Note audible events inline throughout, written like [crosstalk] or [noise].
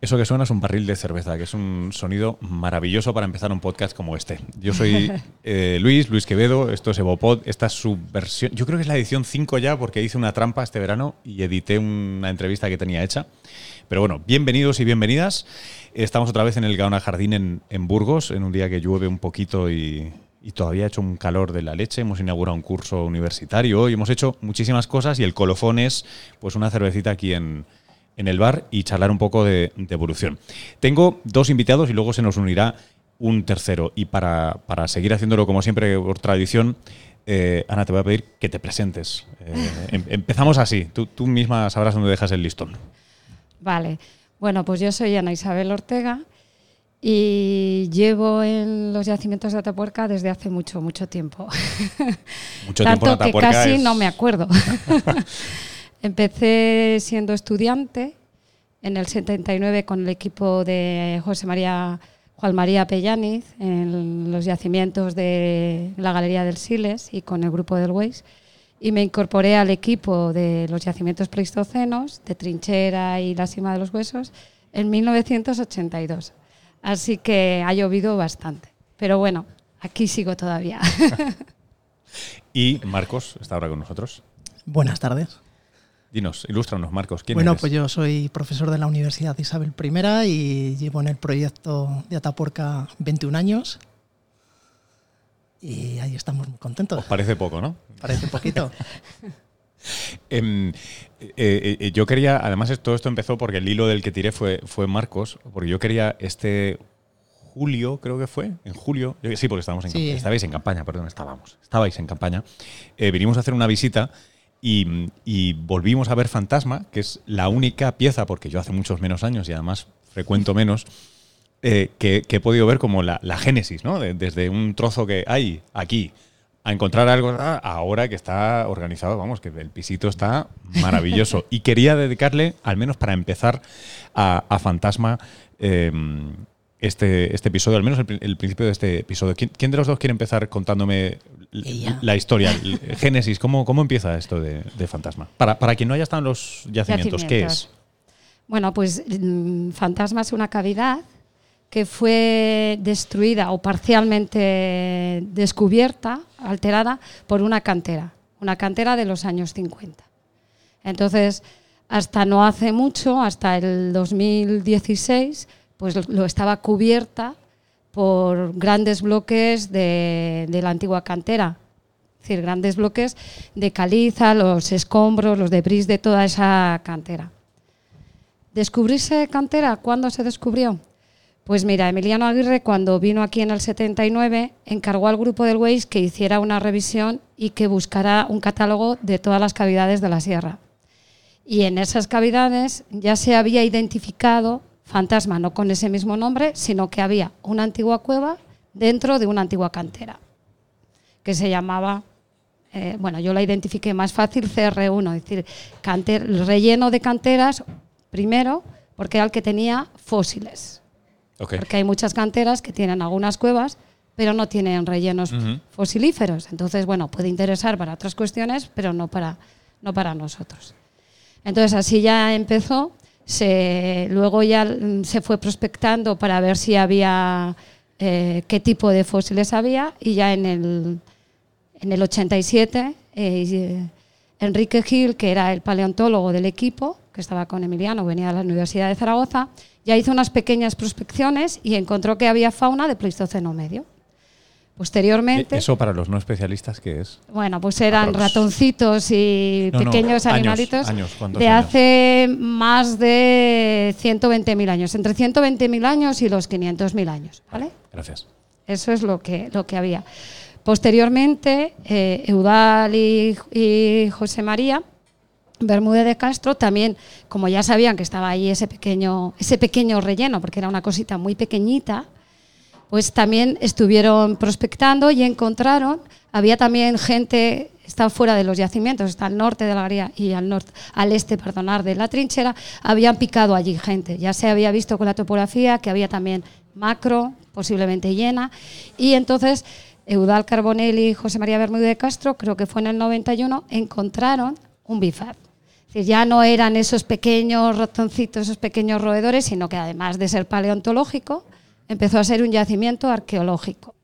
Eso que suena es un barril de cerveza, que es un sonido maravilloso para empezar un podcast como este. Yo soy [laughs] eh, Luis, Luis Quevedo, esto es Evopod, esta es su versión, yo creo que es la edición 5 ya porque hice una trampa este verano y edité una entrevista que tenía hecha. Pero bueno, bienvenidos y bienvenidas. Estamos otra vez en el Gaona Jardín en, en Burgos, en un día que llueve un poquito y, y todavía ha hecho un calor de la leche. Hemos inaugurado un curso universitario y hemos hecho muchísimas cosas y el colofón es pues una cervecita aquí en, en el bar y charlar un poco de, evolución. Tengo dos invitados y luego se nos unirá un tercero. Y para, seguir haciéndolo como siempre por tradición, eh, Ana, te voy a pedir que te presentes. Eh, em, empezamos así. Tú, tú misma sabrás dónde dejas el listón. Vale. Bueno, pues yo soy Ana Isabel Ortega y llevo en los yacimientos de Atapuerca desde hace mucho, mucho tiempo. Mucho Tanto tiempo que casi no me acuerdo. [laughs] Empecé siendo estudiante en el 79 con el equipo de José María Juan María Pellaniz en los yacimientos de la Galería del Siles y con el grupo del Weiss y me incorporé al equipo de los yacimientos pleistocenos de Trinchera y la Cima de los Huesos en 1982. Así que ha llovido bastante. Pero bueno, aquí sigo todavía. [laughs] [laughs] y Marcos está ahora con nosotros. Buenas tardes. Dinos, ilústranos, Marcos. ¿quién bueno, pues yo soy profesor de la Universidad Isabel I y llevo en el proyecto de Atapuerca 21 años. Y ahí estamos muy contentos. Os parece poco, ¿no? Parece poquito. [laughs] Em, eh, eh, yo quería, además todo esto empezó porque el hilo del que tiré fue, fue Marcos, porque yo quería este julio, creo que fue, en julio, sí, porque estábamos en campaña, estabais en campaña, perdón, estábamos, estabais en campaña, eh, vinimos a hacer una visita y, volvimos a ver Fantasma, que es la única pieza, porque yo hace muchos menos años y además frecuento menos, que, he podido ver como la, génesis, ¿no? desde un trozo que hay aquí a encontrar algo ahora que está organizado, vamos, que el pisito está [laughs] maravilloso. y quería dedicarle, al menos para empezar, a, Fantasma em, este, este episodio, al menos el, principio de este episodio. ¿Quién, de los dos quiere empezar contándome la historia, el génesis? ¿Cómo, ¿Cómo empieza esto de, Fantasma? Para, para quien no haya estado en los yacimientos, ¿qué es? Bueno, pues mm, Fantasma es una cavidad que fue destruida o parcialmente descubierta, alterada, por una cantera, una cantera de los años 50. Entonces, hasta no hace mucho, hasta el 2016, pues lo estaba cubierta por grandes bloques de, la antigua cantera, es decir, grandes bloques de caliza, los escombros, los debris de toda esa cantera. ¿Descubrirse cantera? ¿Cuándo se descubrió? Pues mira, Emiliano Aguirre cuando vino aquí en el 79 encargó al grupo del Waze que hiciera una revisión y que buscara un catálogo de todas las cavidades de la sierra. Y en esas cavidades ya se había identificado fantasma, no con ese mismo nombre, sino que había una antigua cueva dentro de una antigua cantera, que se llamaba, eh, bueno, yo la identifiqué más fácil, CR1, es decir, el relleno de canteras, primero, porque era el que tenía fósiles porque hay muchas canteras que tienen algunas cuevas, pero no tienen rellenos fosilíferos. Entonces, bueno, puede interesar para otras cuestiones, pero no para, no para nosotros. Entonces, así ya empezó. Luego ya se fue prospectando para ver si había eh, qué tipo de fósiles había y ya en el, en el 87 eh, Enrique Gil, que era el paleontólogo del equipo, que estaba con Emiliano, venía de la Universidad de Zaragoza, ya hizo unas pequeñas prospecciones y encontró que había fauna de Pleistoceno medio. Posteriormente. ¿Eso para los no especialistas qué es? Bueno, pues eran ratoncitos y pequeños animalitos de hace más de 120.000 años, entre 120.000 años y los 500.000 años. ¿vale? Gracias. Eso es lo que, lo que había. Posteriormente, eh, Eudal y José María Bermúdez de Castro también, como ya sabían que estaba ahí ese pequeño, ese pequeño relleno, porque era una cosita muy pequeñita, pues también estuvieron prospectando y encontraron, había también gente, está fuera de los yacimientos, está al norte de la galería y al, norte, al este perdonar, de la trinchera, habían picado allí gente. Ya se había visto con la topografía que había también macro, posiblemente llena, y entonces Eudal Carbonelli y José María Bermúdez de Castro, creo que fue en el 91, encontraron un decir, ya no eran esos pequeños ratoncitos, esos pequeños roedores, sino que además de ser paleontológico, empezó a ser un yacimiento arqueológico.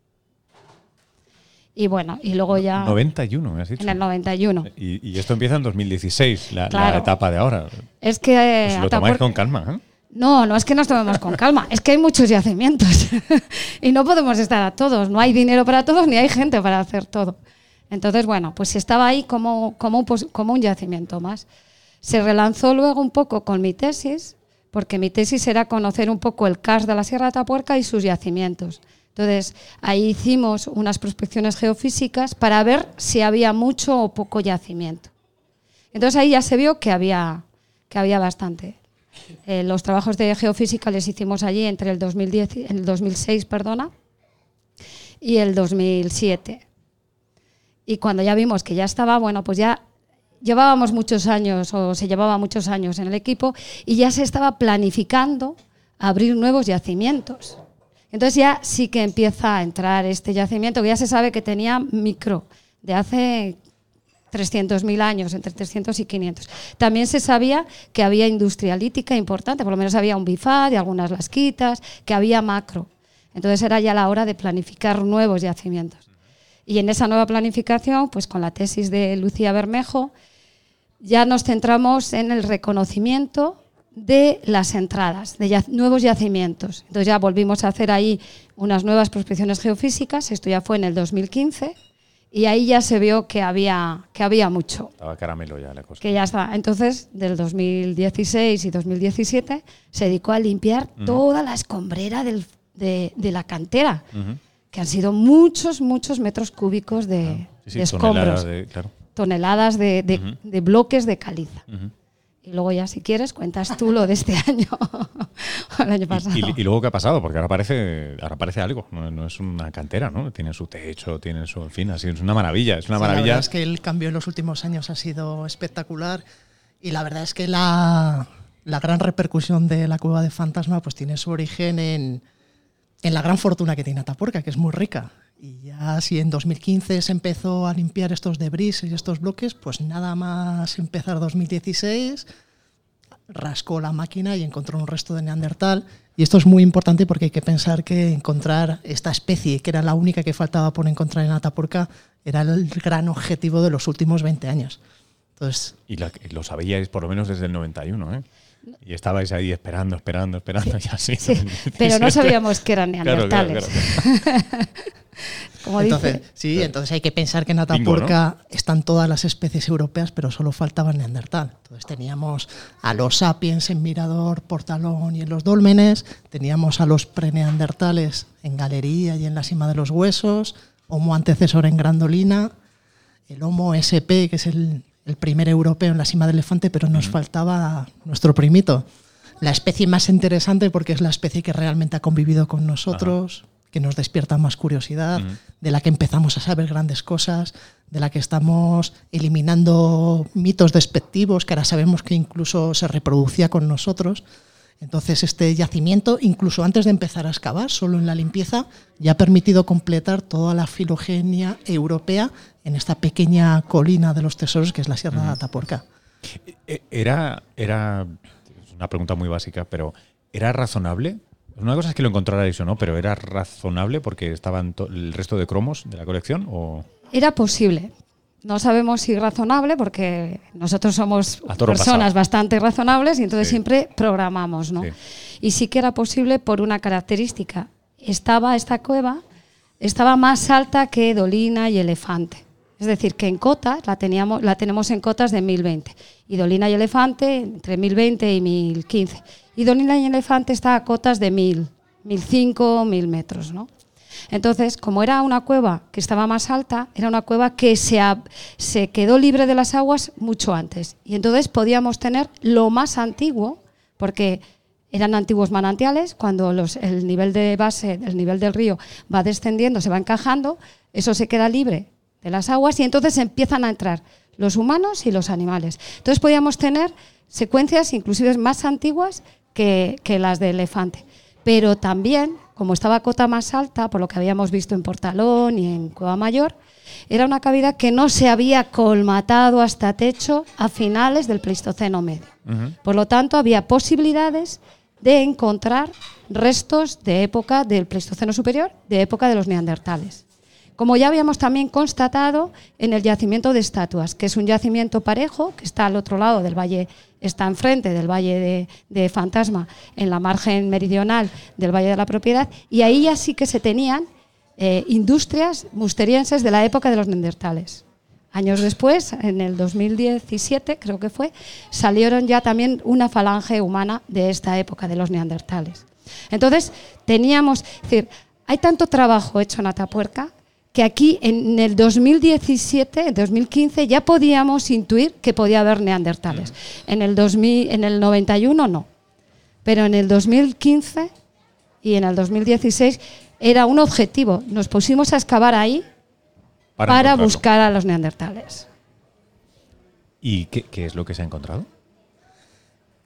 Y bueno, y luego ya... 91, me has dicho. En el 91. Y, y esto empieza en 2016, la, la Claro. etapa de ahora. Es que... Pues eh, lo tomáis Atapuerca- con calma, ¿eh? No, no es que nos tomemos con calma, es que hay muchos yacimientos [laughs] y no podemos estar a todos, no hay dinero para todos ni hay gente para hacer todo. Entonces, bueno, pues estaba ahí como, como, un, como un yacimiento más. Se relanzó luego un poco con mi tesis, porque mi tesis era conocer un poco el CAS de la Sierra de Atapuerca y sus yacimientos. Entonces, ahí hicimos unas prospecciones geofísicas para ver si había mucho o poco yacimiento. Entonces ahí ya se vio que había, que había bastante. Eh, los trabajos de geofísica les hicimos allí entre el, 2010, y- el 2006 perdona, y el 2007. Y cuando ya vimos que ya estaba, bueno, pues ya llevábamos muchos años, o se llevaba muchos años en el equipo, y ya se estaba planificando abrir nuevos yacimientos. Entonces ya sí que empieza a entrar este yacimiento, que ya se sabe que tenía micro, de hace 300.000 años, entre 300 y 500. También se sabía que había industria lítica importante, por lo menos había un bifad y algunas lasquitas, que había macro. Entonces era ya la hora de planificar nuevos yacimientos. Y en esa nueva planificación, pues con la tesis de Lucía Bermejo, ya nos centramos en el reconocimiento de las entradas, de nuevos yacimientos. Entonces ya volvimos a hacer ahí unas nuevas prospecciones geofísicas, esto ya fue en el 2015, y ahí ya se vio que había, que había mucho, Estaba caramelo ya la cosa. que ya está. Entonces, del 2016 y 2017, se dedicó a limpiar toda la escombrera del- de, de la cantera, que han sido muchos, muchos metros cúbicos de, Sí, sí, de escombros, de- claro. Toneladas de, de- Ujú. de bloques de caliza. Ujú. Y luego ya, si quieres, cuentas tú lo de este [laughs] año o el año pasado. Y, y- y luego qué ha pasado, porque ahora parece, ahora parece algo, no, no es una cantera, ¿no? Tiene su techo, tiene su, en fin, así es una maravilla, es una Sí, La maravilla. verdad es que el cambio en los últimos años ha sido espectacular y la verdad es que la, la gran repercusión de la cueva de fantasma pues tiene su origen en, en la gran fortuna que tiene Atapuerca, que es muy rica. Y ya si en 2015 se empezó a limpiar estos debris y estos bloques, pues nada más empezar 2016 rascó la máquina y encontró un resto de neandertal. Y esto es muy importante porque hay que pensar que encontrar esta especie, que era la única que faltaba por encontrar en Atapuerca, era el gran objetivo de los últimos 20 años. Entonces, Y, la- y lo sabíais por lo menos desde el 91, ¿eh? Y estabais ahí esperando, esperando, esperando, y así. Sí, [laughs] pero no sabíamos que eran Claro, claro, neandertales. claro. [laughs] Como entonces, dice, sí, entonces hay que pensar que en Bingo, Atapuerca están todas las especies europeas, pero solo faltaba el neandertal. Entonces teníamos a los sapiens en Mirador, Portalón y en los dólmenes, teníamos a los preneandertales en Galería y en la cima de los huesos, Homo antecesor en Grandolina, el Homo SP, que es el, el primer europeo en la cima del elefante, pero nos faltaba nuestro primito. La especie más interesante porque es la especie que realmente ha convivido con nosotros, que nos despierta más curiosidad, de la que empezamos a saber grandes cosas, de la que estamos eliminando mitos despectivos, que ahora sabemos que incluso se reproducía con nosotros. Entonces este yacimiento, incluso antes de empezar a excavar, solo en la limpieza, ya ha permitido completar toda la filogenia europea en esta pequeña colina de los tesoros que es la Sierra de Atapuerca. E- Era, era, es una pregunta muy básica, pero ¿era razonable? Una cosa es que lo encontrarais o no, pero ¿era razonable porque estaban el resto de cromos de la colección? O era posible. No sabemos si razonable, porque nosotros somos personas pasado. bastante razonables y entonces Sí. siempre programamos, ¿no? Sí. Y sí que era posible por una característica. Estaba esta cueva, estaba más alta que Dolina y Elefante. Es decir, que en cotas la, teníamos, la tenemos en cotas de 1020. Y Dolina y Elefante entre 1020 y 1015. Y Dolina y Elefante está a cotas de 1000, 1005, 1000 metros, ¿no? Entonces, como era una cueva que estaba más alta, era una cueva que se, se quedó libre de las aguas mucho antes. Y entonces podíamos tener lo más antiguo, porque eran antiguos manantiales, cuando los- el nivel de base, el nivel del río va descendiendo, se va encajando, eso se queda libre de las aguas y entonces empiezan a entrar los humanos y los animales. Entonces podíamos tener secuencias inclusive más antiguas que, que las de elefante. Pero también, como estaba a cota más alta, por lo que habíamos visto en Portalón y en Cueva Mayor, era una cavidad que no se había colmatado hasta techo a finales del Pleistoceno medio. Por lo tanto, había posibilidades de encontrar restos de época del Pleistoceno superior, de época de los neandertales. Como ya habíamos también constatado en el yacimiento de estatuas, que es un yacimiento parejo, que está al otro lado del valle, está enfrente del valle de, Fantasma, en la margen meridional del valle de la propiedad, y ahí ya sí que se tenían eh, industrias musterienses de la época de los neandertales. Años después, en el 2017 creo que fue, salieron ya también una falange humana de esta época, de los neandertales. Entonces, teníamos, es decir, hay tanto trabajo hecho en Atapuerca que aquí en el 2017, 2015, ya podíamos intuir que podía haber neandertales. En el, 2000, en el 91 no, pero en el 2015 y en el 2016 era un objetivo. Nos pusimos a excavar ahí para, buscar a los neandertales. ¿Y qué, es lo que se ha encontrado?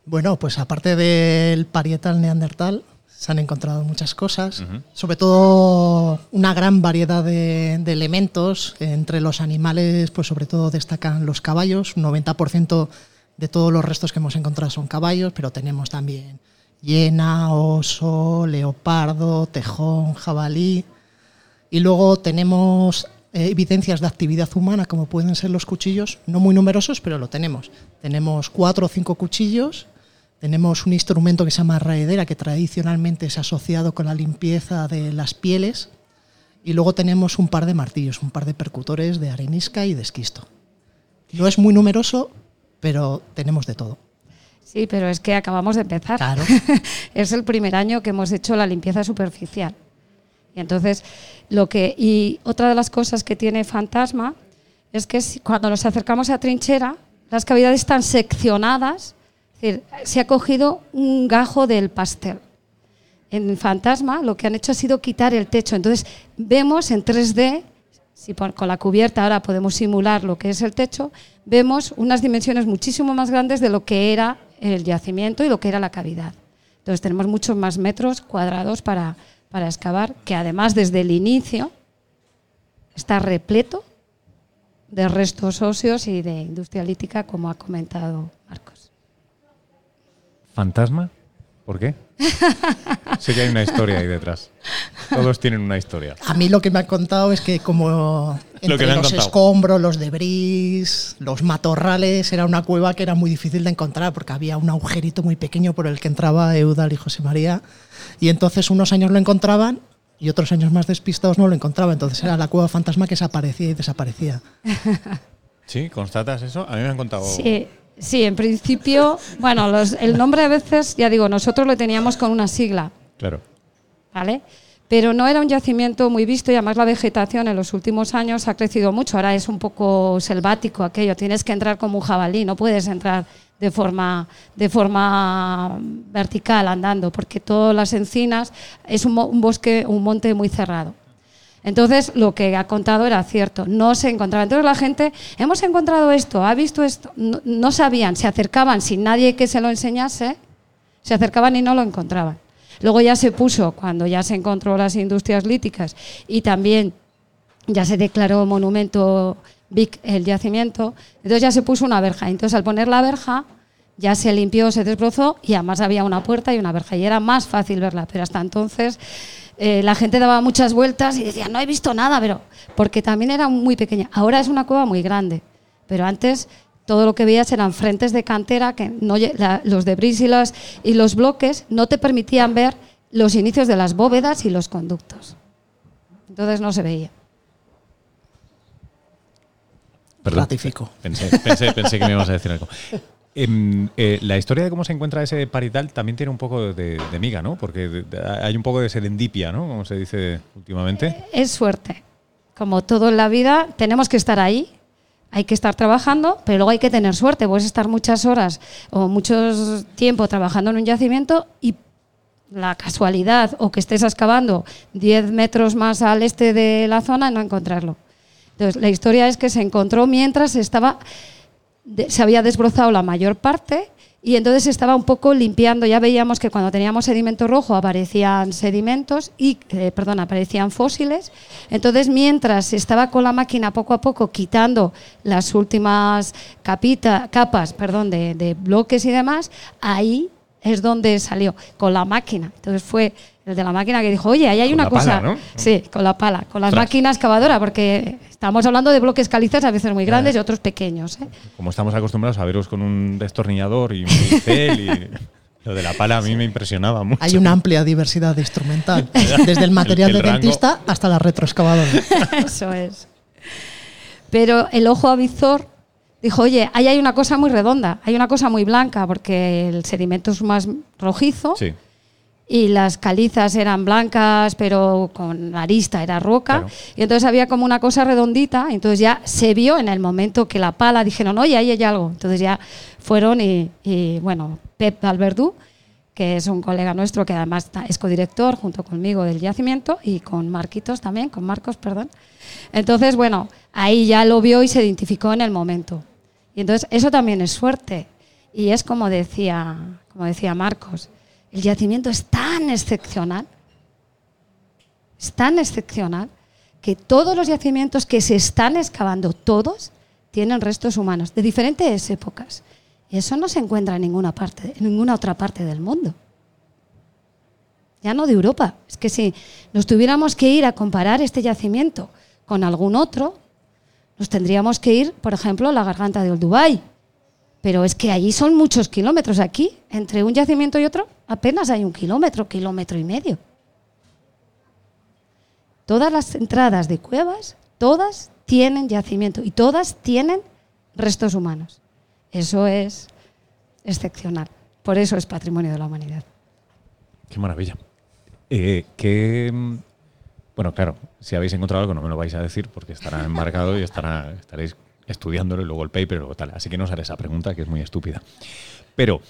Bueno, pues aparte del parietal neandertal, se han encontrado muchas cosas, sobre todo una gran variedad de, elementos. Entre los animales, pues sobre todo destacan los caballos. Un 90% de todos los restos que hemos encontrado son caballos, pero tenemos también hiena, oso, leopardo, tejón, jabalí. Y luego tenemos eh, evidencias de actividad humana, como pueden ser los cuchillos, no muy numerosos, pero lo tenemos. Tenemos cuatro o cinco cuchillos tenemos un instrumento que se llama raedera, que tradicionalmente es asociado con la limpieza de las pieles. Y luego tenemos un par de martillos, un par de percutores de arenisca y de esquisto. No es muy numeroso, pero tenemos de todo. Sí, pero es que acabamos de empezar. Claro. [laughs] es el primer año que hemos hecho la limpieza superficial. Y entonces, lo que. Y otra de las cosas que tiene Fantasma es que cuando nos acercamos a trinchera, las cavidades están seccionadas se ha cogido un gajo del pastel. En Fantasma lo que han hecho ha sido quitar el techo. Entonces vemos en 3D, si con la cubierta ahora podemos simular lo que es el techo, vemos unas dimensiones muchísimo más grandes de lo que era el yacimiento y lo que era la cavidad. Entonces tenemos muchos más metros cuadrados para, para excavar, que además desde el inicio está repleto de restos óseos y de industria lítica, como ha comentado Marcos. ¿Fantasma? ¿Por qué? [laughs] sé que hay una historia ahí detrás. Todos tienen una historia. A mí lo que me han contado es que como entre los escombros, los debris, los matorrales, era una cueva que era muy difícil de encontrar porque había un agujerito muy pequeño por el que entraba Eudal y José María. Y entonces unos años lo encontraban y otros años más despistados no lo encontraban. Entonces era la cueva fantasma que se aparecía y desaparecía. [laughs] ¿Sí? ¿Constatas eso? A mí me han contado... Sí. Sí, en principio, bueno, el nombre a veces, ya digo, nosotros lo teníamos con una sigla. Claro. ¿Vale? Pero no era un yacimiento muy visto y además la vegetación en los últimos años ha crecido mucho. Ahora es un poco selvático aquello. Tienes que entrar como un jabalí, no puedes entrar de forma, de forma vertical andando, porque todas las encinas es un bosque, un monte muy cerrado. Entonces, lo que ha contado era cierto, no se encontraba. Entonces, la gente, hemos encontrado esto, ha visto esto, no, sabían, se acercaban sin nadie que se lo enseñase, se acercaban y no lo encontraban. Luego ya se puso, cuando ya se encontró las industrias líticas y también ya se declaró monumento BIC el yacimiento, entonces ya se puso una verja. Entonces, al poner la verja, ya se limpió, se desbrozó y además había una puerta y una verja y era más fácil verla. Pero hasta entonces eh, la gente daba muchas vueltas y decía, no he visto nada, pero porque también era muy pequeña. Ahora es una cueva muy grande, pero antes todo lo que veías eran frentes de cantera que no, los debris y los, y los bloques no te permitían ver los inicios de las bóvedas y los conductos. Entonces no se veía. Ratifico. Pensé, pensé, pensé que me ibas a decir algo. Em, eh, la historia de cómo se encuentra ese parital también tiene un poco de, miga, ¿no? Porque hay un poco de serendipia, ¿no? Como se dice últimamente. Es suerte. Como todo en la vida, tenemos que estar ahí, hay que estar trabajando, pero luego hay que tener suerte. Puedes estar muchas horas o mucho tiempo trabajando en un yacimiento y la casualidad o que estés excavando 10 metros más al este de la zona no encontrarlo. Entonces, la historia es que se encontró mientras estaba se había desbrozado la mayor parte y entonces estaba un poco limpiando. Ya veíamos que cuando teníamos sedimento rojo aparecían sedimentos y, eh, perdón, aparecían fósiles. Entonces, mientras estaba con la máquina poco a poco quitando las últimas capita- capas perdón, de, de bloques y demás, ahí es donde salió, con la máquina. Entonces fue el de la máquina que dijo, oye, ahí hay Con una la cosa. pala, ¿no? Sí, con la pala, con la Ostras. máquina excavadora, porque estamos hablando de bloques calizas a veces muy grandes y otros pequeños. ¿eh? Como estamos acostumbrados a veros con un destornillador y un pincel y [laughs] lo de la pala a mí me impresionaba mucho. Hay una amplia diversidad de instrumental, [laughs] desde el material El- el de rango. dentista hasta la retroexcavadora. [laughs] Eso es. Pero el ojo avizor dijo, oye, ahí hay una cosa muy redonda, hay una cosa muy blanca, porque el sedimento es más rojizo Sí. Y las calizas eran blancas, pero con arista era roca. Claro. Y entonces había como una cosa redondita, entonces ya se vio en el momento que la pala dijeron, oye, ahí hay algo. Entonces ya fueron y, y, bueno, Pep Alberdú, que es un colega nuestro que además es codirector junto conmigo del yacimiento y con Marquitos también, con Marcos, perdón. Entonces, bueno, ahí ya lo vio y se identificó en el momento. Y entonces eso también es suerte. Y es como decía, como decía Marcos, el yacimiento es tan excepcional, es tan excepcional, que todos los yacimientos que se están excavando, todos, tienen restos humanos de diferentes épocas. Y eso no se encuentra en ninguna, parte, en ninguna otra parte del mundo. Ya no de Europa. Es que si nos tuviéramos que ir a comparar este yacimiento con algún otro, nos tendríamos que ir, por ejemplo, a la garganta de Olduvai. Pero es que allí son muchos kilómetros. Aquí, entre un yacimiento y otro, apenas hay un kilómetro, kilómetro y medio. Todas las entradas de cuevas, todas tienen yacimiento y todas tienen restos humanos. Eso es excepcional. Por eso es patrimonio de la humanidad. Qué maravilla. Eh, mm, bueno, claro, si habéis encontrado algo no me lo vais a decir porque estará embarcado y estará, estaréis estudiándolo y luego el paper luego tal. Así que no os haré esa pregunta que es muy estúpida. Pero,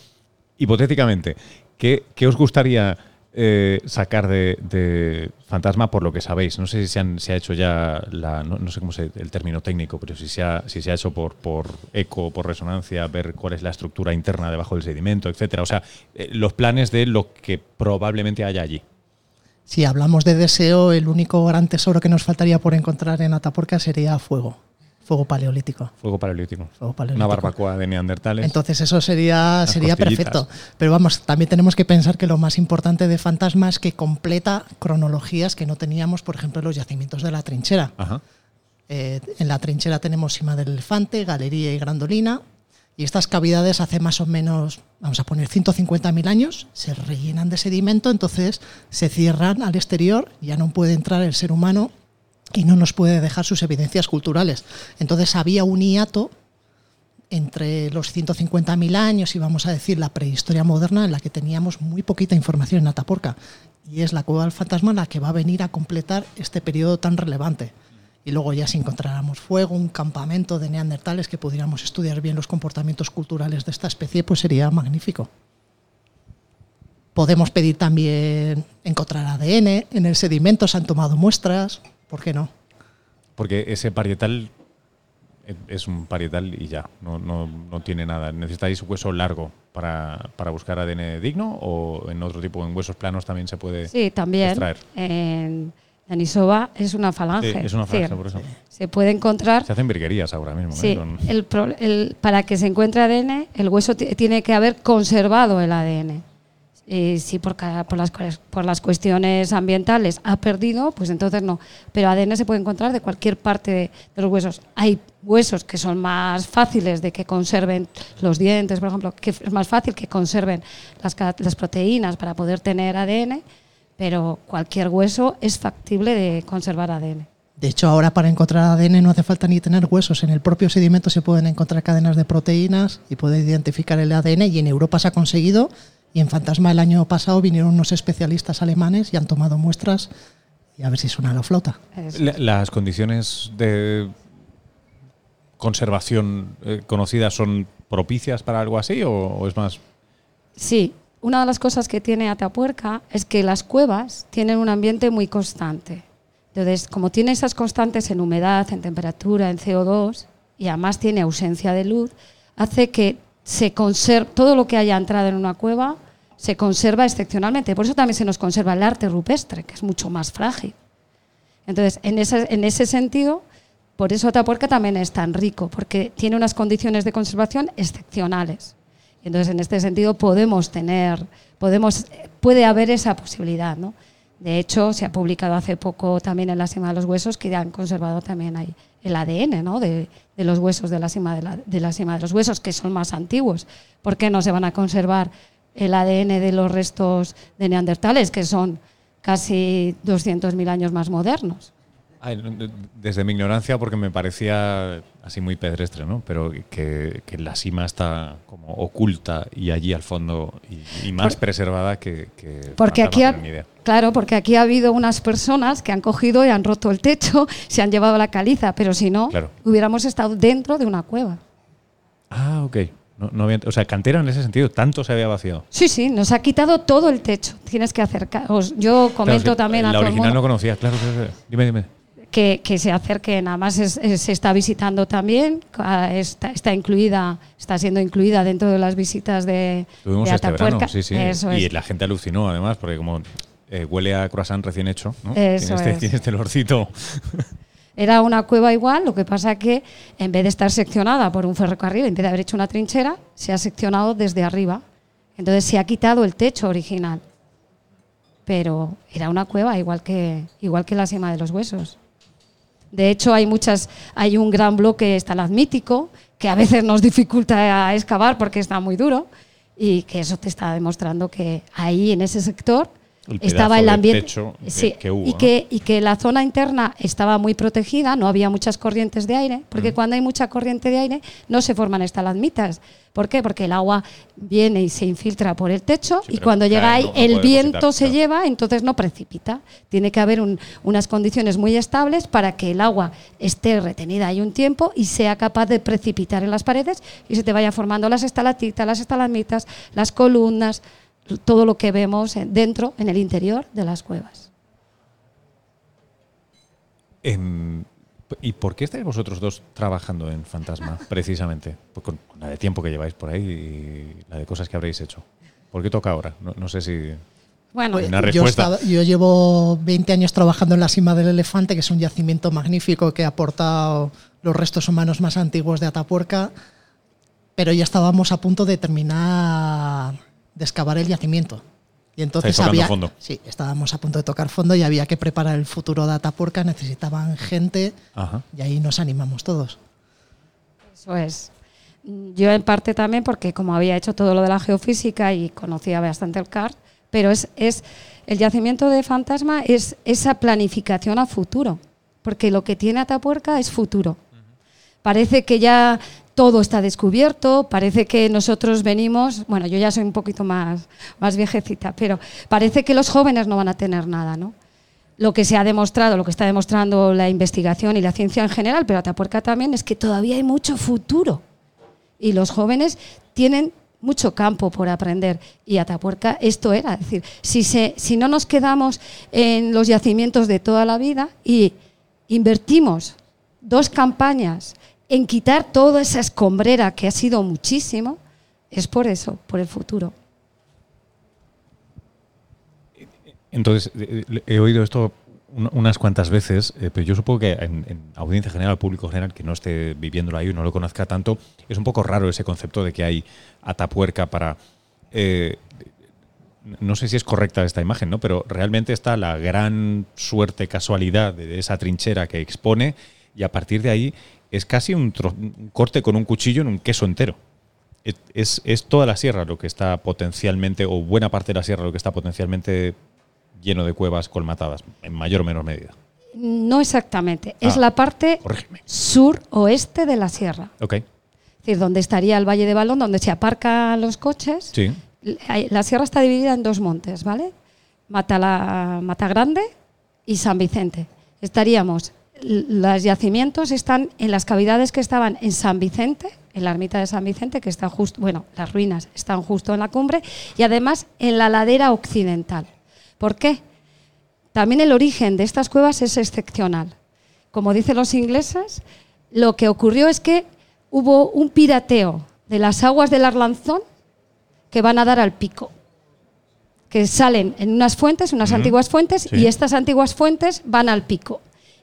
hipotéticamente, ¿qué, os gustaría eh, sacar de, Fantasma por lo que sabéis? No sé si se, han- se ha hecho ya, no, sé cómo es el término técnico, pero si se ha, si se ha hecho por, eco, por resonancia, ver cuál es la estructura interna debajo del sedimento, etcétera. O sea, eh, los planes de lo que probablemente haya allí. Si hablamos de deseo, el único gran tesoro que nos faltaría por encontrar en Atapuerca sería fuego, fuego paleolítico. Fuego paleolítico. Fuego paleolítico. Una barbacoa de neandertales. Entonces eso sería, sería perfecto. Pero vamos, también tenemos que pensar que lo más importante de Fantasma es que completa cronologías que no teníamos, por ejemplo, en los yacimientos de la trinchera. Ajá. Eh, en la trinchera tenemos Cima del Elefante, Galería y Grandolina. Y estas cavidades hace más o menos, vamos a poner 150.000 años, se rellenan de sedimento, entonces se cierran al exterior, ya no puede entrar el ser humano y no nos puede dejar sus evidencias culturales. Entonces había un hiato entre los 150.000 años y vamos a decir la prehistoria moderna en la que teníamos muy poquita información en Ataporca. Y es la cueva del fantasma la que va a venir a completar este periodo tan relevante. Y luego ya si encontráramos fuego, un campamento de neandertales que pudiéramos estudiar bien los comportamientos culturales de esta especie, pues sería magnífico. Podemos pedir también encontrar ADN en el sedimento, se han tomado muestras, ¿por qué no? Porque ese parietal eh, es un parietal y ya, no, no, no tiene nada. ¿Necesitáis hueso largo para, para buscar ADN digno o en otro tipo, en huesos planos también se puede Sí, también. extraer? En Denisova es una falange. Sí, es una falange, por eso. Se puede encontrar. Se hacen virguerías ahora mismo. ¿eh? Sí, Con- el pro- el- para que se encuentre ADN, el hueso ti- tiene que haber conservado el ADN. Y si por, ca- por, las, por las cuestiones ambientales ha perdido, pues entonces no. Pero ADN se puede encontrar de cualquier parte de, de los huesos. Hay huesos que son más fáciles de que conserven los dientes, por ejemplo, que es más fácil que conserven las, las proteínas para poder tener ADN, pero cualquier hueso es factible de conservar ADN. De hecho, ahora para encontrar ADN no hace falta ni tener huesos. En el propio sedimento se pueden encontrar cadenas de proteínas y puede identificar el ADN y en Europa se ha conseguido y en Fantasma el año pasado vinieron unos especialistas alemanes y han tomado muestras y a ver si suena la flauta. Las condiciones de conservación eh, conocidas son propicias para algo así o, o es más Sí, una de las cosas que tiene Atapuerca es que las cuevas tienen un ambiente muy constante. Entonces, como tiene esas constantes en humedad, en temperatura, en CO2, y además tiene ausencia de luz, hace que se conserve todo lo que haya entrado en una cueva se conserva excepcionalmente. Por eso también se nos conserva el arte rupestre, que es mucho más frágil. Entonces, en ese, en ese sentido, por eso Atapuerca también es tan rico, porque tiene unas condiciones de conservación excepcionales. Entonces, en este sentido, podemos tener, podemos, puede haber esa posibilidad. ¿no? De hecho, se ha publicado hace poco también en la cima de los huesos que han conservado también ahí el ADN ¿no? de, los huesos de la, cima de, la, de la cima de los huesos, que son más antiguos. ¿Por qué no se van a conservar el ADN de los restos de neandertales, que son casi 200.000 años más modernos. Desde mi ignorancia, porque me parecía así muy pedestre, ¿no? Pero que, la cima está como oculta y allí al fondo y, más preservada que, porque aquí claro, porque aquí ha habido unas personas que han cogido y han roto el techo, se han llevado la caliza, pero si no, hubiéramos estado dentro de una cueva. Ah, ok. No, o sea, cantera en ese sentido, tanto se había vaciado. Sí, sí, nos ha quitado todo el techo. Tienes que acercaros. Yo comento también a La original no conocía, claro, Dime, dime. Que, que, se acerquen, además se está visitando también, está, está, incluida, está siendo incluida dentro de las visitas de, Tuvimos de Este verano, sí, sí. y la gente alucinó además, porque como eh, huele a croissant recién hecho, ¿no? Eso tiene, este, tiene este olorcito. Era una cueva igual, lo que pasa que en vez de estar seccionada por un ferrocarril, en vez de haber hecho una trinchera, se ha seccionado desde arriba. Entonces se ha quitado el techo original. Pero era una cueva igual que, igual que la cima de los huesos. De hecho, hay muchas, hay un gran bloque estalagmítico que a veces nos dificulta excavar porque está muy duro y que eso te está demostrando que ahí en ese sector estaba el ambiente que, hubo, y, que, y que la zona interna estaba muy protegida, no había muchas corrientes de aire, porque cuando hay mucha corriente de aire no se forman estalagmitas. ¿Por qué? Porque el agua viene y se infiltra por el techo y cuando llega ahí el viento se lleva, entonces no precipita. Tiene que haber unas condiciones muy estables para que el agua esté retenida ahí un tiempo y sea capaz de precipitar en las paredes y se te vaya formando las estalactitas, las estalagmitas, las columnas, todo lo que vemos dentro, en el interior de las cuevas. Em, ¿Y por qué estáis vosotros dos trabajando en Fantasma, [laughs] precisamente? Pues con la de tiempo que lleváis por ahí y la de cosas que habréis hecho. ¿Por qué toca ahora? No, sé si... Bueno, una respuesta. Yo, llevo 20 años trabajando en la cima del elefante, que es un yacimiento magnífico que ha aportado los restos humanos más antiguos de Atapuerca, pero ya estábamos a punto de terminar de excavar el yacimiento. Y entonces había, fondo. sí, estábamos a punto de tocar fondo y había que preparar el futuro de Atapuerca, necesitaban gente y ahí nos animamos todos. Eso es. Yo en parte también porque como había hecho todo lo de la geofísica y conocía bastante el CAR, pero es, es el yacimiento de fantasma es esa planificación a futuro, porque lo que tiene Atapuerca es futuro. Parece que ya todo está descubierto, parece que nosotros venimos, bueno, yo ya soy un poquito más, más viejecita, pero parece que los jóvenes no van a tener nada, ¿no? Lo que se ha demostrado, lo que está demostrando la investigación y la ciencia en general, pero Atapuerca también, es que todavía hay mucho futuro. Y los jóvenes tienen mucho campo por aprender. Y Atapuerca esto era, es decir, si, se, si no nos quedamos en los yacimientos de toda la vida y invertimos dos campañas en quitar toda esa escombrera que ha sido muchísimo, es por eso, por el futuro. Entonces, eh, eh, he oído esto unas cuantas veces, eh, pero yo supongo que en, audiencia general, público general, que no esté viviéndolo ahí o no lo conozca tanto, es un poco raro ese concepto de que hay atapuerca para... no sé si es correcta esta imagen, ¿no? pero realmente está la gran suerte, casualidad de esa trinchera que expone y a partir de ahí es casi un, corte con un cuchillo en un queso entero. Es, toda la sierra lo que está potencialmente, o buena parte de la sierra lo que está potencialmente lleno de cuevas colmatadas, en mayor o menor medida. No exactamente, es ah, la parte sur-oeste de la sierra. Ok. Es decir, donde estaría el Valle de Balón, donde se aparcan los coches. Sí. La sierra está dividida en dos montes, ¿vale? Mata, la, Mata Grande y San Vicente. Estaríamos los yacimientos están en las cavidades que estaban en San Vicente, en la ermita de San Vicente, que está justo, bueno, las ruinas están justo en la cumbre, y además en la ladera occidental. ¿Por qué? También el origen de estas cuevas es excepcional. Como dicen los ingleses, lo que ocurrió es que hubo un pirateo de las aguas del Arlanzón que van a dar al pico. Que salen en unas fuentes, unas antiguas fuentes, Sí. y estas antiguas fuentes van al pico.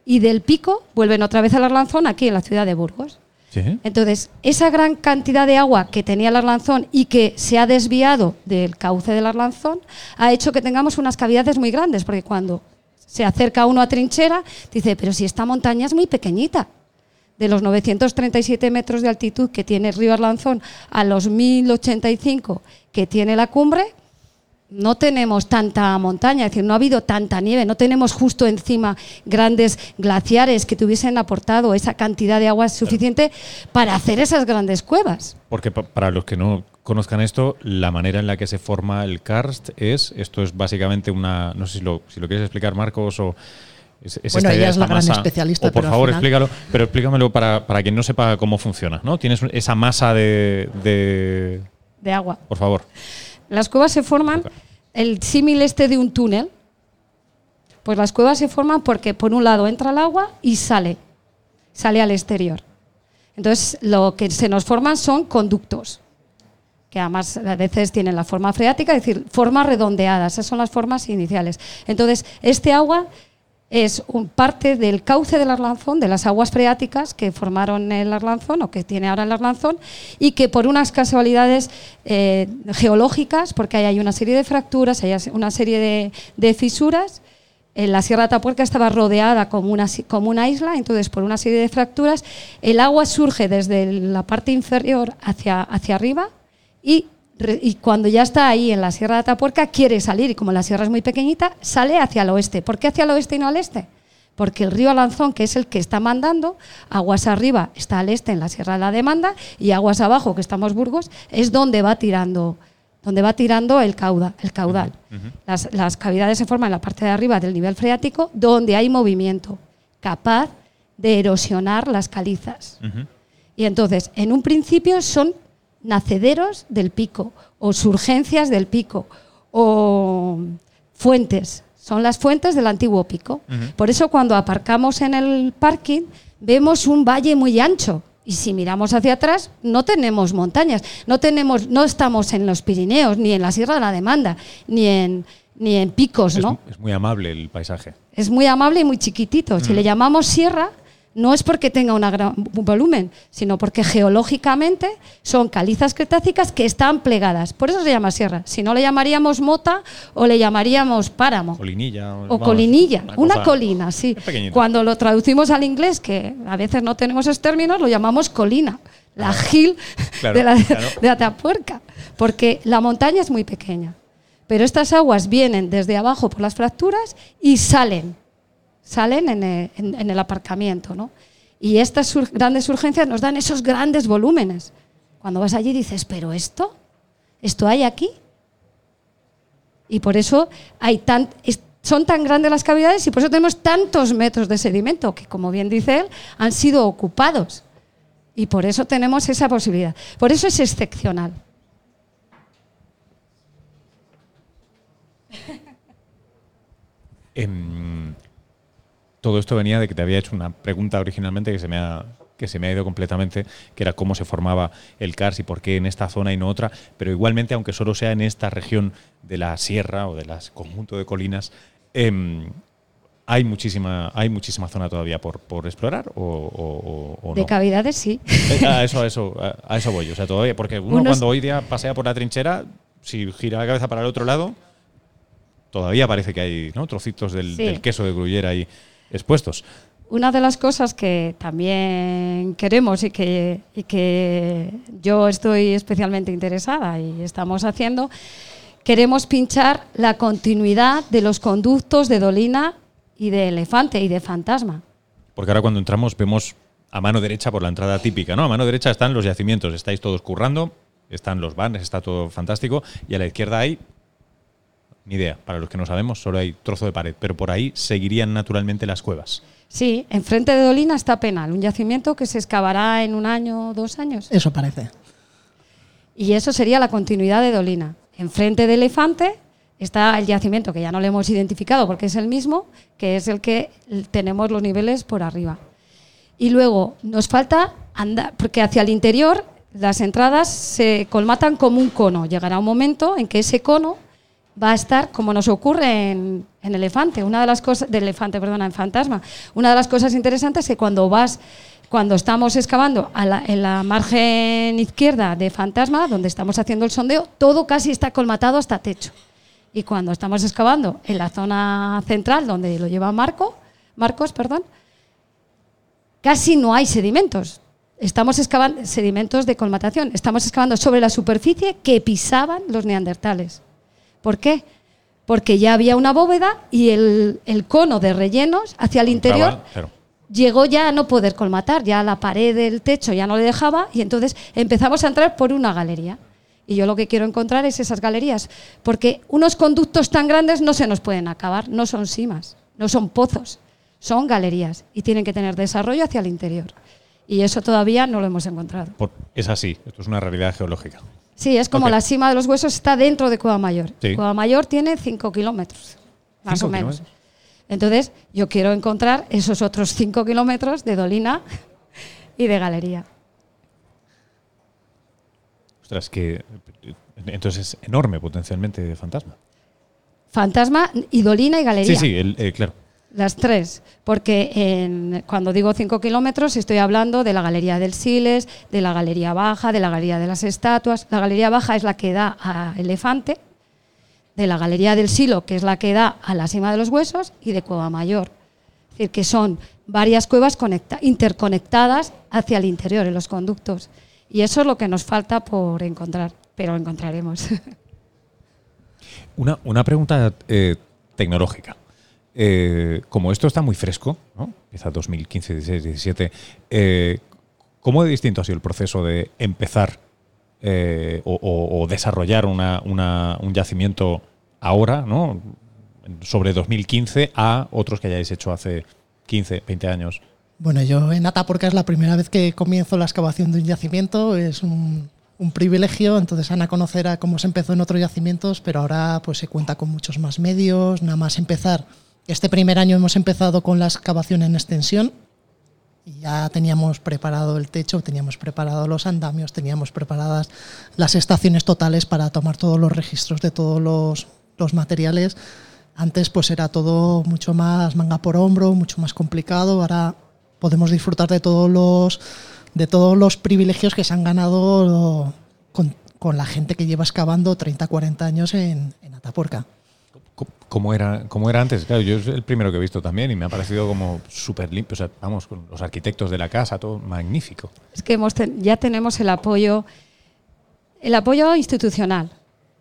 Y del pico vuelven otra vez al Arlanzón aquí en la ciudad de Burgos. Sí. Entonces, esa gran cantidad de agua que tenía el Arlanzón y que se ha desviado del cauce del Arlanzón ha hecho que tengamos unas cavidades muy grandes, porque cuando se acerca uno a trinchera, dice, pero si esta montaña es muy pequeñita. De los 937 metros de altitud que tiene el río Arlanzón a los 1085 que tiene la cumbre, no tenemos tanta montaña, es decir, no ha habido tanta nieve, no tenemos justo encima grandes glaciares que tuviesen aportado esa cantidad de agua suficiente para hacer esas grandes cuevas. Porque pa- para los que no conozcan esto, la manera en la que se forma el karst es, esto es básicamente una, no sé si lo, si lo quieres explicar Marcos o... Es, es Bueno, esta ella idea, es la gran masa, especialista, O por pero favor, final- explícalo, pero explícamelo para, para quien no sepa cómo funciona, ¿no? Tienes esa masa de, de- de agua. Por favor. Las cuevas se forman, el símil este de un túnel, pues las cuevas se forman porque por un lado entra el agua y sale, sale al exterior. Entonces lo que se nos forman son conductos, que además a veces tienen la forma freática, es decir, formas redondeadas, esas son las formas iniciales. Entonces este agua es un parte del cauce del Arlanzón, de las aguas freáticas que formaron el Arlanzón o que tiene ahora el Arlanzón, y que por unas casualidades eh, geológicas, porque hay una serie de fracturas, hay una serie de, de fisuras, en la Sierra de Atapuerca estaba rodeada como una, como una isla, entonces por una serie de fracturas el agua surge desde la parte inferior hacia, hacia arriba y, y cuando ya está ahí en la Sierra de Atapuerca quiere salir y como la sierra es muy pequeñita, sale hacia el oeste. ¿Por qué hacia el oeste y no al este? Porque el río Alanzón, que es el que está mandando, aguas arriba está al este en la Sierra de la Demanda y aguas abajo, que estamos Burgos, es donde va tirando, donde va tirando el, cauda, el caudal. las, las cavidades se forman en la parte de arriba del nivel freático, donde hay movimiento capaz de erosionar las calizas. Y entonces, en un principio son nacederos del pico o surgencias del pico o fuentes. Son las fuentes del antiguo pico. Por eso cuando aparcamos en el parking vemos un valle muy ancho. Y si miramos hacia atrás, no tenemos montañas, no, tenemos, no estamos en los Pirineos, ni en la Sierra de la Demanda, ni en, ni en picos, Es, ¿no? es muy amable el paisaje. es muy amable y muy chiquitito. Si le llamamos sierra, no es porque tenga una gran un volumen, sino porque geológicamente son calizas cretácicas que están plegadas. Por eso se llama sierra. Si no le llamaríamos mota o le llamaríamos páramo. Colinilla. O vamos, colinilla, una, colina, sí. Cuando lo traducimos al inglés, que a veces no tenemos esos términos, lo llamamos colina, la gil Claro, de, la, claro. de Atapuerca, porque la montaña es muy pequeña. Pero estas aguas vienen desde abajo por las fracturas y salen, salen en el, en- en el aparcamiento. ¿no? Y estas sur- grandes urgencias nos dan esos grandes volúmenes. Cuando vas allí dices, pero esto, esto hay aquí. Y por eso hay tan, son tan grandes las cavidades y por eso tenemos tantos metros de sedimento que, como bien dice él, han sido ocupados. Y por eso tenemos esa posibilidad. Por eso es excepcional. [laughs] Em, todo esto venía de que te había hecho una pregunta originalmente que se me ha que se me ha ido completamente, que era cómo se formaba el CARS y por qué en esta zona y no otra, pero igualmente, aunque solo sea en esta región de la sierra o del conjunto de colinas, em, hay muchísima hay muchísima zona todavía por, por explorar o, o- o- o De no. cavidades sí. Eh, A eso, a eso, a, eso voy. O sea, todavía, porque uno Unos- cuando hoy día pasea por la trinchera, si gira la cabeza para el otro lado, todavía parece que hay ¿no? trocitos del, Sí. del queso de gruyere ahí expuestos. Una de las cosas que también queremos y que, y que yo estoy especialmente interesada y estamos haciendo, queremos pinchar la continuidad de los conductos de Dolina y de Elefante y de Fantasma. Porque ahora cuando entramos vemos a mano derecha por la entrada típica, ¿no? A mano derecha están los yacimientos, estáis todos currando, están los vanes, está todo fantástico, y a la izquierda hay ni idea, para los que no sabemos, solo hay trozo de pared, pero por ahí seguirían naturalmente las cuevas. Sí, enfrente de Dolina está Penal, un yacimiento que se excavará en un año o dos años. Eso parece. Y eso sería la continuidad de Dolina. Enfrente de Elefante está el yacimiento, que ya no lo hemos identificado porque es el mismo, que es el que tenemos los niveles por arriba. Y luego nos falta andar, porque hacia el interior las entradas se colmatan como un cono. Llegará un momento en que ese cono va a estar como nos ocurre en, en Elefante, una de las cosas, de Elefante, perdona, en Fantasma. Una de las cosas interesantes es que cuando vas, cuando estamos excavando en la margen izquierda de Fantasma, donde estamos haciendo el sondeo, todo casi está colmatado hasta techo. Y cuando estamos excavando en la zona central, donde lo lleva Marco, Marcos, perdón, casi no hay sedimentos. Estamos excavando sedimentos de colmatación. Estamos excavando sobre la superficie que pisaban los neandertales. ¿Por qué? Porque ya había una bóveda y el, el cono de rellenos hacia el interior Entraba, claro. llegó ya a no poder colmatar, ya la pared del techo ya no le dejaba y entonces empezamos a entrar por una galería. Y yo lo que quiero encontrar es esas galerías, porque unos conductos tan grandes no se nos pueden acabar, no son simas, no son pozos, son galerías y tienen que tener desarrollo hacia el interior. Y eso todavía no lo hemos encontrado. Es así, esto es una realidad geológica. Sí, es como la cima de los huesos está dentro de Cueva Mayor. Sí. Cueva Mayor tiene 5 kilómetros, más ¿Cinco o menos. kilómetros? Entonces, yo quiero encontrar esos otros 5 kilómetros de dolina y de galería. Ostras, que entonces es enorme potencialmente de fantasma. Fantasma y dolina y galería. Sí, sí, el- eh, claro. Las tres, porque cuando digo 5 kilómetros estoy hablando de la Galería del Siles, de la Galería Baja, de la Galería de las Estatuas. La Galería Baja es la que da a Elefante, de la Galería del Silo, que es la que da a la cima de los huesos, y de Cueva Mayor. Es decir, que son varias cuevas conecta- interconectadas hacia el interior, en los conductos. Y eso es lo que nos falta por encontrar, pero lo encontraremos. [laughs] Una, una pregunta eh, tecnológica. Eh, como esto está muy fresco, ¿no? empieza 2015, 16, 17, eh, ¿cómo de distinto ha sido el proceso de empezar eh, o, desarrollar un yacimiento ahora, sobre 2015, a otros que hayáis hecho hace 15, 20 años? Bueno, yo en Ataporca es la primera vez que comienzo la excavación de un yacimiento, es un, privilegio, entonces van a conocer a cómo se empezó en otros yacimientos, pero ahora pues se cuenta con muchos más medios, nada más empezar. Este primer año hemos empezado con la excavación en extensión ya teníamos preparado el techo, teníamos preparado los andamios, teníamos preparadas las estaciones totales para tomar todos los registros de todos los, materiales. Antes pues era todo mucho más manga por hombro, mucho más complicado. Ahora podemos disfrutar de todos los de todos los privilegios que se han ganado con, con la gente que lleva excavando 30, 40 años en, en Atapuerca. ¿Cómo- ¿Cómo era, ¿Cómo era antes? Claro, yo es el primero que he visto también y me ha parecido como súper limpio. O sea, vamos, con los arquitectos de la casa, todo magnífico. Es que ya tenemos el apoyo, el apoyo institucional.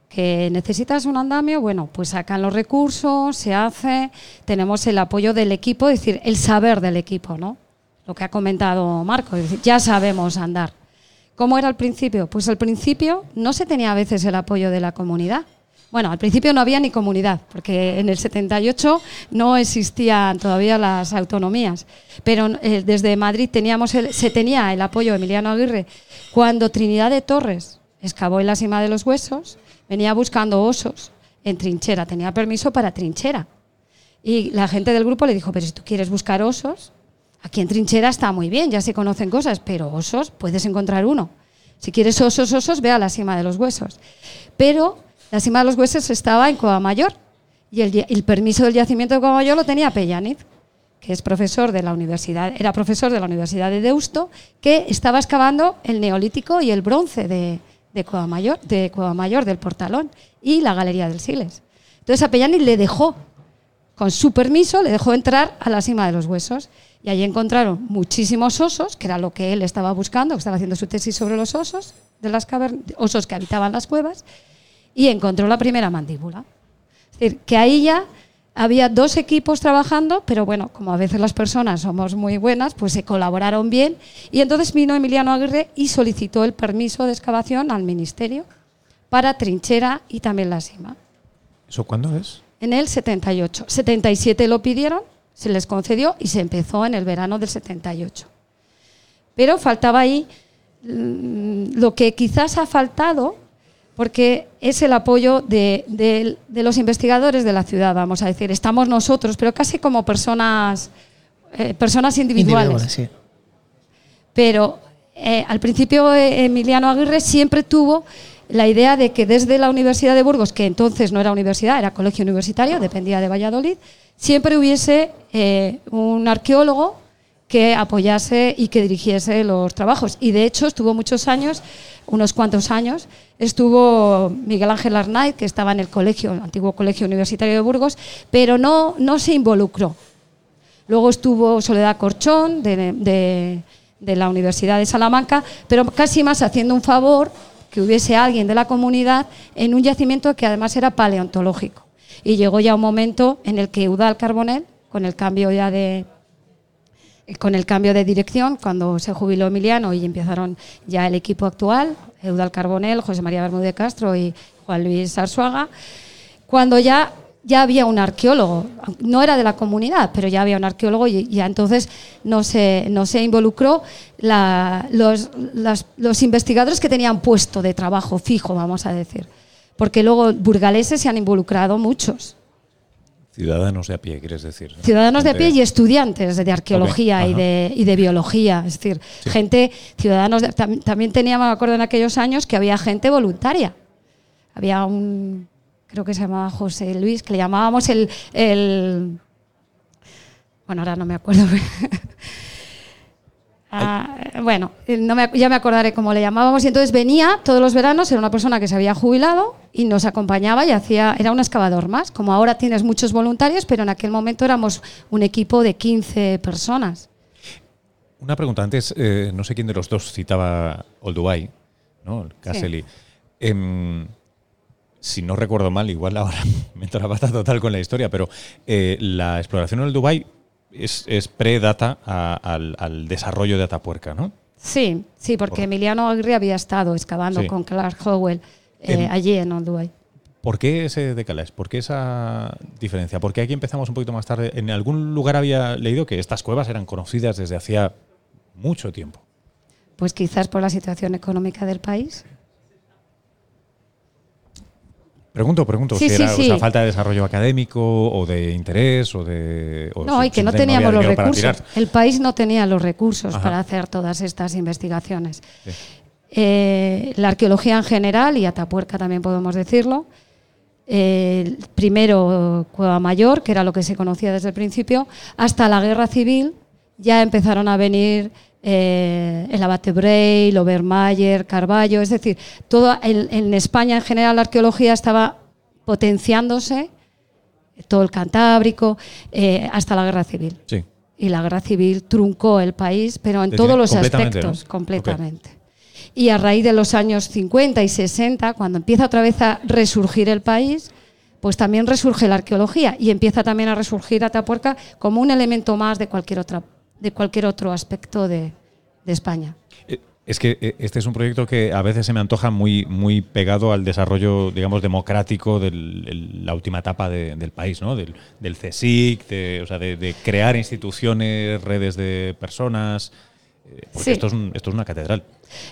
Que necesitas un andamio, bueno, pues sacan los recursos, se hace, tenemos el apoyo del equipo, es decir, el saber del equipo, ¿no? Lo que ha comentado Marco, es decir, ya sabemos andar. ¿Cómo era al principio? Pues al principio no se tenía a veces el apoyo de la comunidad. Bueno, al principio no había ni comunidad, porque en el 78 no existían todavía las autonomías. Pero eh, desde Madrid teníamos se tenía el apoyo de Emiliano Aguirre. Cuando Trinidad de Torres excavó en la cima de los huesos, venía buscando osos en trinchera, tenía permiso para trinchera. Y la gente del grupo le dijo, pero si tú quieres buscar osos, aquí en trinchera está muy bien, ya se conocen cosas, pero osos puedes encontrar uno. Si quieres osos, osos, ve a la cima de los huesos. Pero la cima de los huesos estaba en Cueva Mayor y el, permiso del yacimiento de Cueva Mayor lo tenía Pellaniz, que es profesor de la universidad, era profesor de la Universidad de Deusto, que estaba excavando el neolítico y el bronce de, de Cueva Mayor, de Cueva Mayor, del Portalón y la Galería del Siles. Entonces a Pellaniz le dejó con su permiso le dejó entrar a la cima de los huesos y allí encontraron muchísimos osos, que era lo que él estaba buscando, que estaba haciendo su tesis sobre los osos, de las osos que habitaban las cuevas, y encontró la primera mandíbula. Es decir, que ahí ya había dos equipos trabajando, pero bueno, como a veces las personas somos muy buenas, pues se colaboraron bien y entonces vino Emiliano Aguirre y solicitó el permiso de excavación al ministerio para trinchera y también la cima ¿Eso cuándo es? en el 78. 77 lo pidieron, se les concedió y se empezó en el verano del 78. Pero faltaba ahí mm, lo que quizás ha faltado, porque es el apoyo de, de- de los investigadores de la ciudad, vamos a decir. Estamos nosotros, pero casi como personas, eh, personas individuales. sí. Pero eh, al principio eh, Emiliano Aguirre siempre tuvo la idea de que desde la Universidad de Burgos, que entonces no era universidad, era colegio universitario, dependía de Valladolid, siempre hubiese eh, un arqueólogo que apoyase y que dirigiese los trabajos. Y de hecho estuvo muchos años, unos cuantos años, estuvo Miguel Ángel Arnaiz, que estaba en el colegio, antiguo colegio universitario de Burgos, pero no, no se involucró. Luego estuvo Soledad Corchón, de, de- la Universidad de Salamanca, pero casi más haciendo un favor que hubiese alguien de la comunidad en un yacimiento que además era paleontológico. Y llegó ya un momento en el que Eudal Carbonell, con el cambio ya de, con el cambio de dirección, cuando se jubiló Emiliano y empezaron ya el equipo actual, Eudal Carbonell, José María Bermúdez Castro y Juan Luis Arzuaga, cuando ya, ya había un arqueólogo, no era de la comunidad, pero ya había un arqueólogo y ya entonces no se, no se involucró los, los investigadores que tenían puesto de trabajo fijo, vamos a decir. Porque luego burgaleses se han involucrado muchos. Ciudadanos de a pie, quieres decir. ¿no? Ciudadanos de a pie y estudiantes de arqueología y, de, y de biología. Es decir, gente, ciudadanos. de- tam- también teníamos, me acuerdo en aquellos años, que había gente voluntaria. Había un, creo que se llamaba José Luis, que le llamábamos el. el- bueno, ahora no me acuerdo. [laughs] Ah, bueno, no me- ya me acordaré cómo le llamábamos. Y entonces venía todos los veranos, era una persona que se había jubilado y nos acompañaba y hacía, era un excavador más. Como ahora tienes muchos voluntarios, pero en aquel momento éramos un equipo de 15 personas. Una pregunta antes, eh, no sé quién de los dos citaba Old Dubai, ¿no? El Castle. Em, si no recuerdo mal, igual ahora [laughs] me pata total con la historia, pero eh, la exploración en el Dubai es, es pre-data a- al, al desarrollo de Atapuerca, ¿no? Sí, sí, porque Por- Emiliano Aguirre había estado excavando Sí. con Clark Howell eh, Em- allí en Old Dubai. ¿Por qué ese decalage? ¿Por qué esa diferencia? Porque aquí empezamos un poquito más tarde. En algún lugar había leído que estas cuevas eran conocidas desde hacía mucho tiempo. Pues quizás por la situación económica del país. Pregunto, pregunto, Sí, si sí, era o sí. sea, falta de desarrollo académico o de interés o de... o No, si- y que no teníamos los recursos. El país no tenía los recursos Ajá. para hacer todas estas investigaciones. Eh, la arqueología en general, y Atapuerca también podemos decirlo, eh, primero Cueva Mayor, que era lo que se conocía desde el principio, hasta la guerra civil ya empezaron a venir eh, el abate Braille, Obermayer, Carballo, es decir, todo en, en España en general la arqueología estaba potenciándose, todo el Cantábrico, eh, hasta la guerra civil Sí. y la guerra civil truncó el país, pero en todos los completamente, aspectos, ¿no? completamente. Y a raíz de los años 50 y 60, cuando empieza otra vez a resurgir el país, pues también resurge la arqueología y empieza también a resurgir Atapuerca como un elemento más de cualquier otra de cualquier otro aspecto de, de España. Eh, Es que eh, este es un proyecto que a veces se me antoja muy, muy pegado al desarrollo, digamos, democrático de la última etapa de- del país, ¿no? Del, del CSIC, de, o sea, de, de crear instituciones, redes de personas. eh, Porque Sí. esto, es un- esto es una catedral.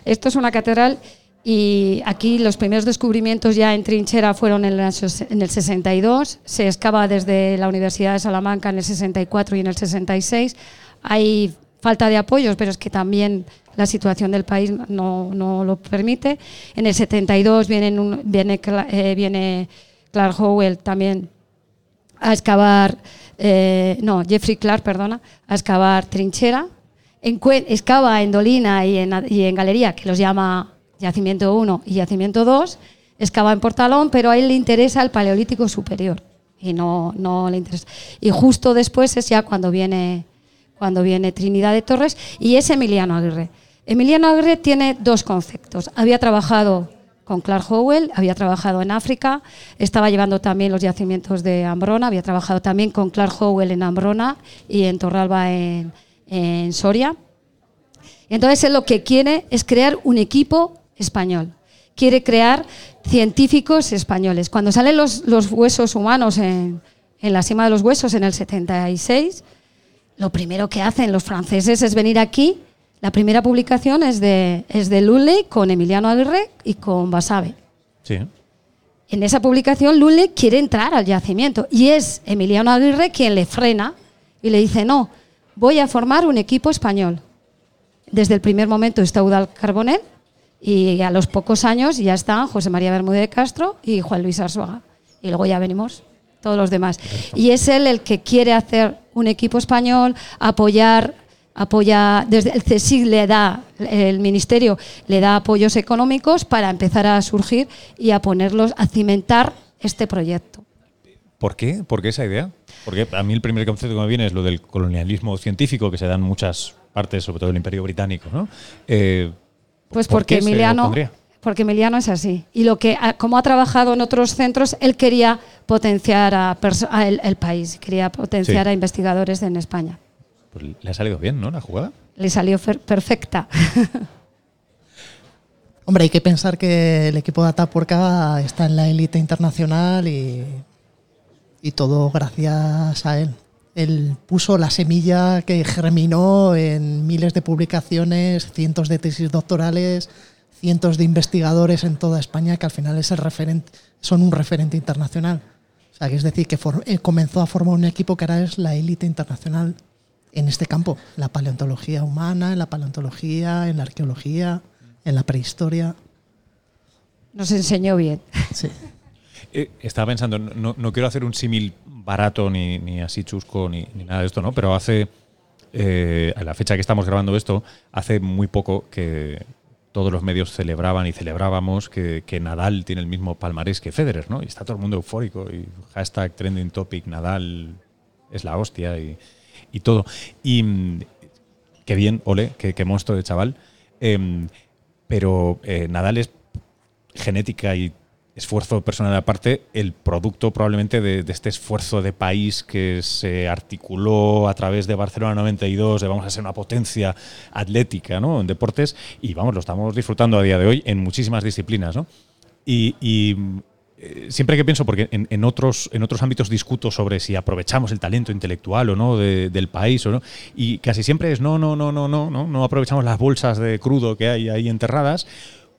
Esto es una catedral y aquí los primeros descubrimientos ya en trinchera fueron en, en el 62, se excava desde la Universidad de Salamanca en el 64 y en el 66. Hay falta de apoyos, pero es que también la situación del país no, no lo permite. En el 72 vienen un- viene, eh, viene Clark Howell también a excavar, eh, no, Jeffrey Clark, perdona, a excavar trinchera. Encue- excava en Dolina y en, y en Galería, que los llama Yacimiento 1 y Yacimiento 2. Excava en Portalón, pero a él le interesa el Paleolítico Superior y no, no le interesa. Y justo después es ya cuando viene, cuando viene Trinidad de Torres y es Emiliano Aguirre. Emiliano Aguirre tiene dos conceptos. Había trabajado con Clark Howell, había trabajado en África, estaba llevando también los yacimientos de Ambrona, había trabajado también con Clark Howell en Ambrona y en Torralba en, en Soria. Entonces él lo que quiere es crear un equipo español. Quiere crear científicos españoles. Cuando salen los, los huesos humanos en, en la cima de los huesos en el 76, lo primero que hacen los franceses es venir aquí. La primera publicación es de, es de Lully con Emiliano Aguirre y con Basabe. Sí. En esa publicación, Lully quiere entrar al yacimiento y es Emiliano Aguirre quien le frena y le dice: No, voy a formar un equipo español. desde el primer momento está Udal Carbonell y a los pocos años ya están José María Bermúdez de Castro y Juan Luis Arzuaga. Y luego ya venimos todos los demás. Y es él el que quiere hacer un equipo español, apoyar apoya desde el CSIC le da el ministerio le da apoyos económicos para empezar a surgir y a ponerlos a cimentar este proyecto. ¿Por qué? ¿Por qué esa idea? Porque a mí el primer concepto que me viene es lo del colonialismo científico que se da en muchas partes, sobre todo el Imperio Británico, ¿no? Eh, pues porque Emiliano porque Emiliano es así. Y lo que, como ha trabajado en otros centros, él quería potenciar a, el, país, quería potenciar a investigadores en España. Pues le ha salido bien, ¿no? La jugada. Le salió perfecta. [laughs] Hombre, hay que pensar que el equipo de Atapuerca está en la élite internacional y, y todo gracias a él. Él puso la semilla que germinó en miles de publicaciones, cientos de tesis doctorales, cientos de investigadores en toda España que al final es el referente, son un referente internacional. O sea, que es decir, que eh, comenzó a formar un equipo que ahora es la élite internacional en este campo, la paleontología humana, en la paleontología, en la arqueología, en la prehistoria. Nos enseñó bien. Sí. [laughs] Eh, estaba pensando, no, quiero hacer un símil barato ni, ni así chusco ni, nada de esto, ¿no? Pero hace, eh, a la fecha que estamos grabando esto, hace muy poco que, todos los medios celebraban y celebrábamos que, Nadal tiene el mismo palmarés que Federer, ¿no? Y está todo el mundo eufórico y hashtag trending topic Nadal es la hostia y, todo. Y mm, qué bien, ole, qué, monstruo de chaval. Em, pero eh, Nadal es genética y esfuerzo personal aparte, el producto probablemente de, este esfuerzo de país que se articuló a través de Barcelona 92, de vamos a ser una potencia atlética ¿no? en deportes, y vamos, lo estamos disfrutando a día de hoy en muchísimas disciplinas. ¿no? Y, eh, siempre que pienso, porque en, otros, en otros ámbitos discuto sobre si aprovechamos el talento intelectual o no del país no, y casi siempre es no, no, no, no, no, no, no aprovechamos las bolsas de crudo que hay ahí enterradas,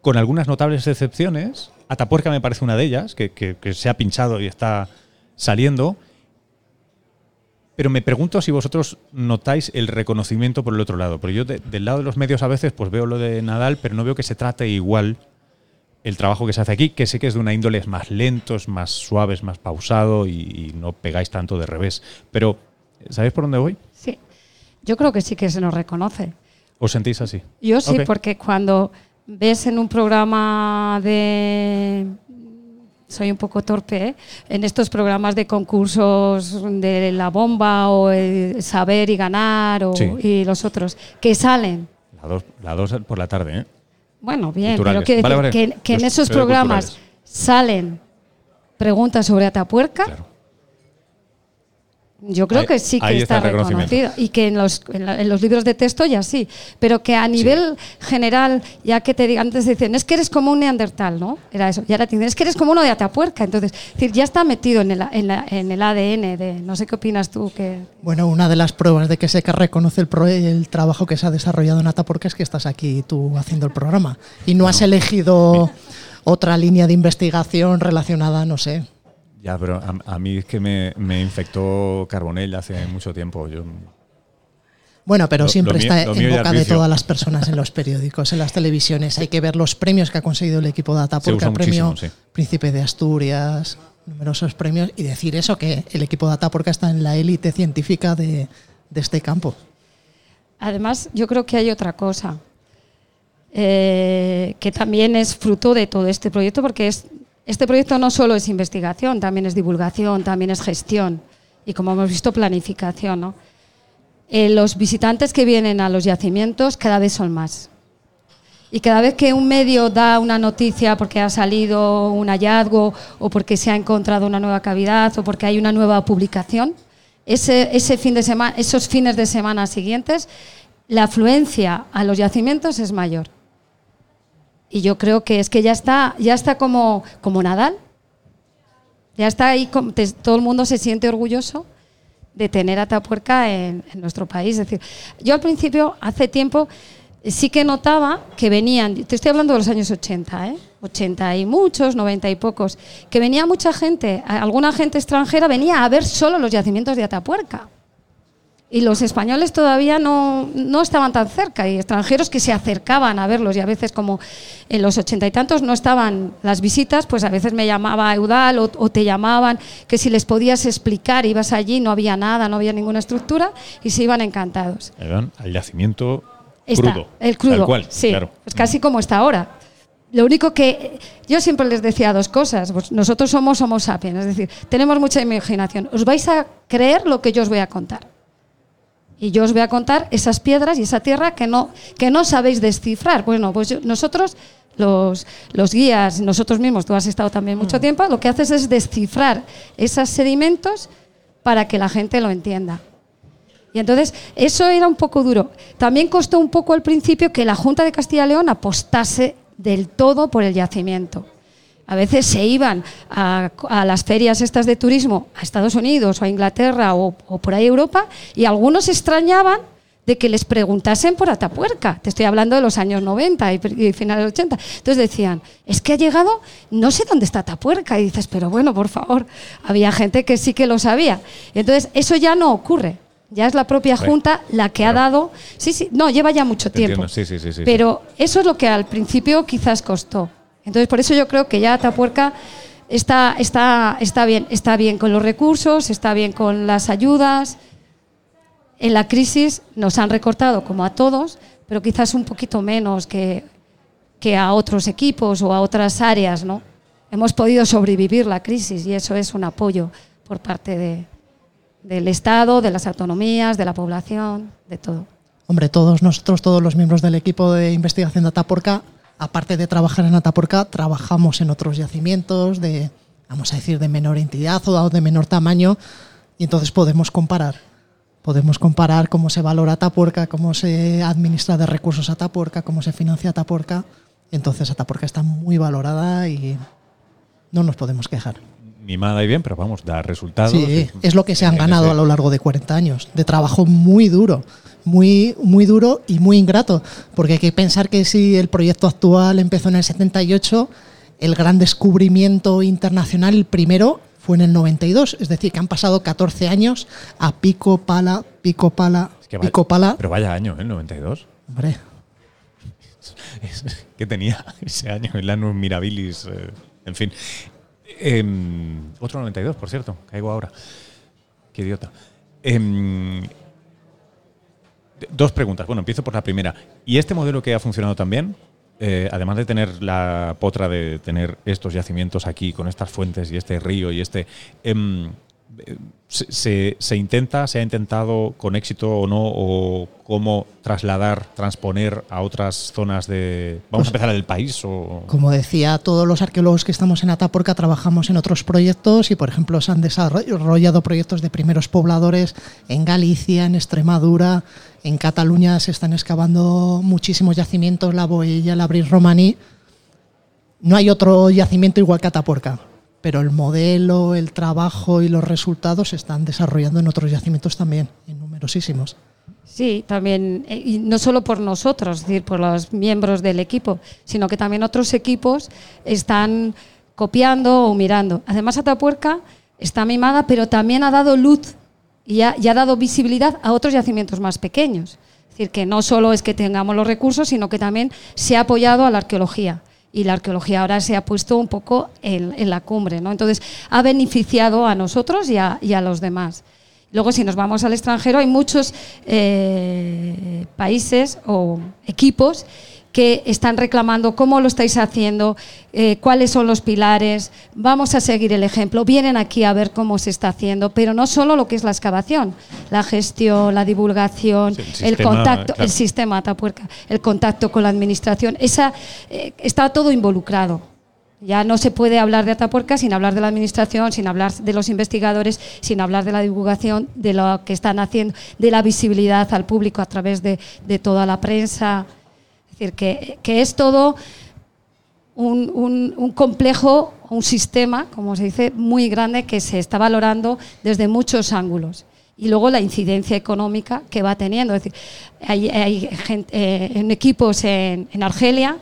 con algunas notables excepciones, Atapuerca me parece una de ellas, que, se ha pinchado y está saliendo. Pero me pregunto si vosotros notáis el reconocimiento por el otro lado. Porque yo del lado de los medios a veces pues veo lo de Nadal, pero no veo que se trate igual el trabajo que se hace aquí, que sé que es de una índole más lento, es más suave, es más pausado y, no pegáis tanto de revés. Pero, ¿sabéis por dónde voy? Sí, yo creo que sí que se nos reconoce. ¿Os sentís así? Yo sí, porque cuando ves en un programa de soy un poco torpe, ¿eh? en estos programas de concursos de la bomba o saber y ganar o, y los otros, que salen. La dos, por la tarde, ¿eh? Bueno, bien, pero que, que, en esos programas salen preguntas sobre Atapuerca. Yo creo que sí que está, reconocido. Y que en los, en, los, libros de texto ya sí, pero que a nivel general, ya que te digan, antes decían, es que eres como un neandertal, ¿no? Era eso, y ahora te dicen, es que eres como uno de Atapuerca, entonces, decir, ya está metido en el, en, el ADN de, no sé qué opinas tú. que Bueno, una de las pruebas de que se reconoce el, el trabajo que se ha desarrollado en Atapuerca es que estás aquí tú haciendo el programa. Y no has elegido otra línea de investigación relacionada, no sé, ya, pero a, mí es que me, infectó Carbonell hace mucho tiempo. Yo, bueno, pero siempre está en boca de todas las personas en los periódicos, en las televisiones. Hay que ver los premios que ha conseguido el equipo de Atapuerca, premio Príncipe de Asturias, numerosos premios, y decir eso, que el equipo de Atapuerca está en la élite científica de, este campo. Además, yo creo que hay otra cosa, eh, que también es fruto de todo este proyecto, porque es este proyecto no solo es investigación, también es divulgación, también es gestión y, como hemos visto, planificación. Eh, los visitantes que vienen a los yacimientos cada vez son más. Y cada vez que un medio da una noticia porque ha salido un hallazgo o porque se ha encontrado una nueva cavidad o porque hay una nueva publicación, ese, fin de esos fines de semana siguientes, la afluencia a los yacimientos es mayor. Y yo creo que es que ya está, ya está como, como Nadal. Ya está ahí, todo el mundo se siente orgulloso de tener a Tapuerca en, nuestro país. Es decir, yo al principio, hace tiempo, sí que notaba que venían, te estoy hablando de los años 80, ¿eh? 80 y muchos, 90 y pocos, que venía mucha gente, alguna gente extranjera venía a ver solo los yacimientos de Atapuerca. Y los españoles todavía no, no, estaban tan cerca y extranjeros que se acercaban a verlos y a veces como en los ochenta y tantos no estaban las visitas, pues a veces me llamaba Eudal o, o, te llamaban que si les podías explicar, ibas allí, no había nada, no había ninguna estructura y se iban encantados. Al yacimiento está, crudo. El crudo, cual, sí, claro. es casi como está ahora. Lo único que yo siempre les decía dos cosas. Pues nosotros somos Homo sapiens, es decir, tenemos mucha imaginación. Os vais a creer lo que yo os voy a contar. Y yo os voy a contar esas piedras y esa tierra que no, que no sabéis descifrar. Bueno, pues yo, nosotros, los, los, guías, nosotros mismos, tú has estado también mucho tiempo, lo que haces es descifrar esos sedimentos para que la gente lo entienda. Y entonces eso era un poco duro. También costó un poco al principio que la Junta de Castilla y León apostase del todo por el yacimiento. A veces se iban a, a, las ferias estas de turismo a Estados Unidos o a Inglaterra o, o, por ahí Europa y algunos extrañaban de que les preguntasen por Atapuerca. Te estoy hablando de los años 90 y, y finales de 80. Entonces decían, es que ha llegado, no sé dónde está Atapuerca. Y dices, pero bueno, por favor, había gente que sí que lo sabía. Entonces eso ya no ocurre. Ya es la propia Junta la que claro. ha dado. Sí, sí, no, lleva ya mucho tiempo. Sí, sí, sí, sí, pero eso es lo que al principio quizás costó. Entonces, por eso yo creo que ya Atapuerca está, está, está, bien, está bien con los recursos, está bien con las ayudas. En la crisis nos han recortado como a todos, pero quizás un poquito menos que, que a otros equipos o a otras áreas, ¿no? Hemos podido sobrevivir la crisis y eso es un apoyo por parte de, del Estado, de las autonomías, de la población, de todo. Hombre, todos nosotros, todos los miembros del equipo de investigación de Ataporca, aparte de trabajar en Ataporca, trabajamos en otros yacimientos de, vamos a decir, de menor entidad o de menor tamaño, y entonces podemos comparar. Podemos comparar cómo se valora Atapuerca, cómo se administra de recursos Atapuerca, cómo se financia Atapuerca. Entonces Atapuerca está muy valorada y no nos podemos quejar mimada y bien, pero vamos, da resultados. Sí, es lo que se han ganado a lo largo de 40 años, de trabajo muy duro, muy, muy duro y muy ingrato, porque hay que pensar que si el proyecto actual empezó en el 78, el gran descubrimiento internacional, el primero, fue en el 92, es decir, que han pasado 14 años a pico, pala, pico, pala, es que pico, vaya, pala. Pero vaya año, ¿eh? el 92. Hombre. [laughs] ¿Qué tenía ese año? El Anus Mirabilis, eh, en fin. Eh, otro 92, por cierto, caigo ahora. Qué idiota. Eh, dos preguntas. Bueno, empiezo por la primera. ¿Y este modelo que ha funcionado también? Eh, además de tener la potra de tener estos yacimientos aquí con estas fuentes y este río y este... se, se, se, intenta, se ha intentado con éxito o no, o cómo trasladar, transponer a otras zonas de. ¿Vamos pues, a empezar del país? O? Como decía, todos los arqueólogos que estamos en Ataporca trabajamos en otros proyectos y, por ejemplo, se han desarrollado proyectos de primeros pobladores en Galicia, en Extremadura, en Cataluña se están excavando muchísimos yacimientos, la Boella, la Bris Romaní. No hay otro yacimiento igual que Ataporca pero el modelo, el trabajo y los resultados se están desarrollando en otros yacimientos también, en numerosísimos. Sí, también, y no solo por nosotros, es decir, por los miembros del equipo, sino que también otros equipos están copiando o mirando. Además, Atapuerca está mimada, pero también ha dado luz y ha, y ha dado visibilidad a otros yacimientos más pequeños. Es decir, que no solo es que tengamos los recursos, sino que también se ha apoyado a la arqueología y la arqueología ahora se ha puesto un poco en, en la cumbre. ¿no? Entonces, ha beneficiado a nosotros y a, y a, los demás. Luego, si nos vamos al extranjero, hay muchos eh, países o equipos que están reclamando cómo lo estáis haciendo, eh, cuáles son los pilares, vamos a seguir el ejemplo, vienen aquí a ver cómo se está haciendo, pero no solo lo que es la excavación, la gestión, la divulgación, sí, el, sistema, el, contacto, claro. el sistema Atapuerca, el contacto con la administración, esa, eh, está todo involucrado. Ya no se puede hablar de Atapuerca sin hablar de la administración, sin hablar de los investigadores, sin hablar de la divulgación, de lo que están haciendo, de la visibilidad al público a través de, de toda la prensa. Es decir, que, es todo un, complejo, un sistema, como se dice, muy grande que se está valorando desde muchos ángulos. Y luego la incidencia económica que va teniendo. Es decir, hay, eh, equipos en, Argelia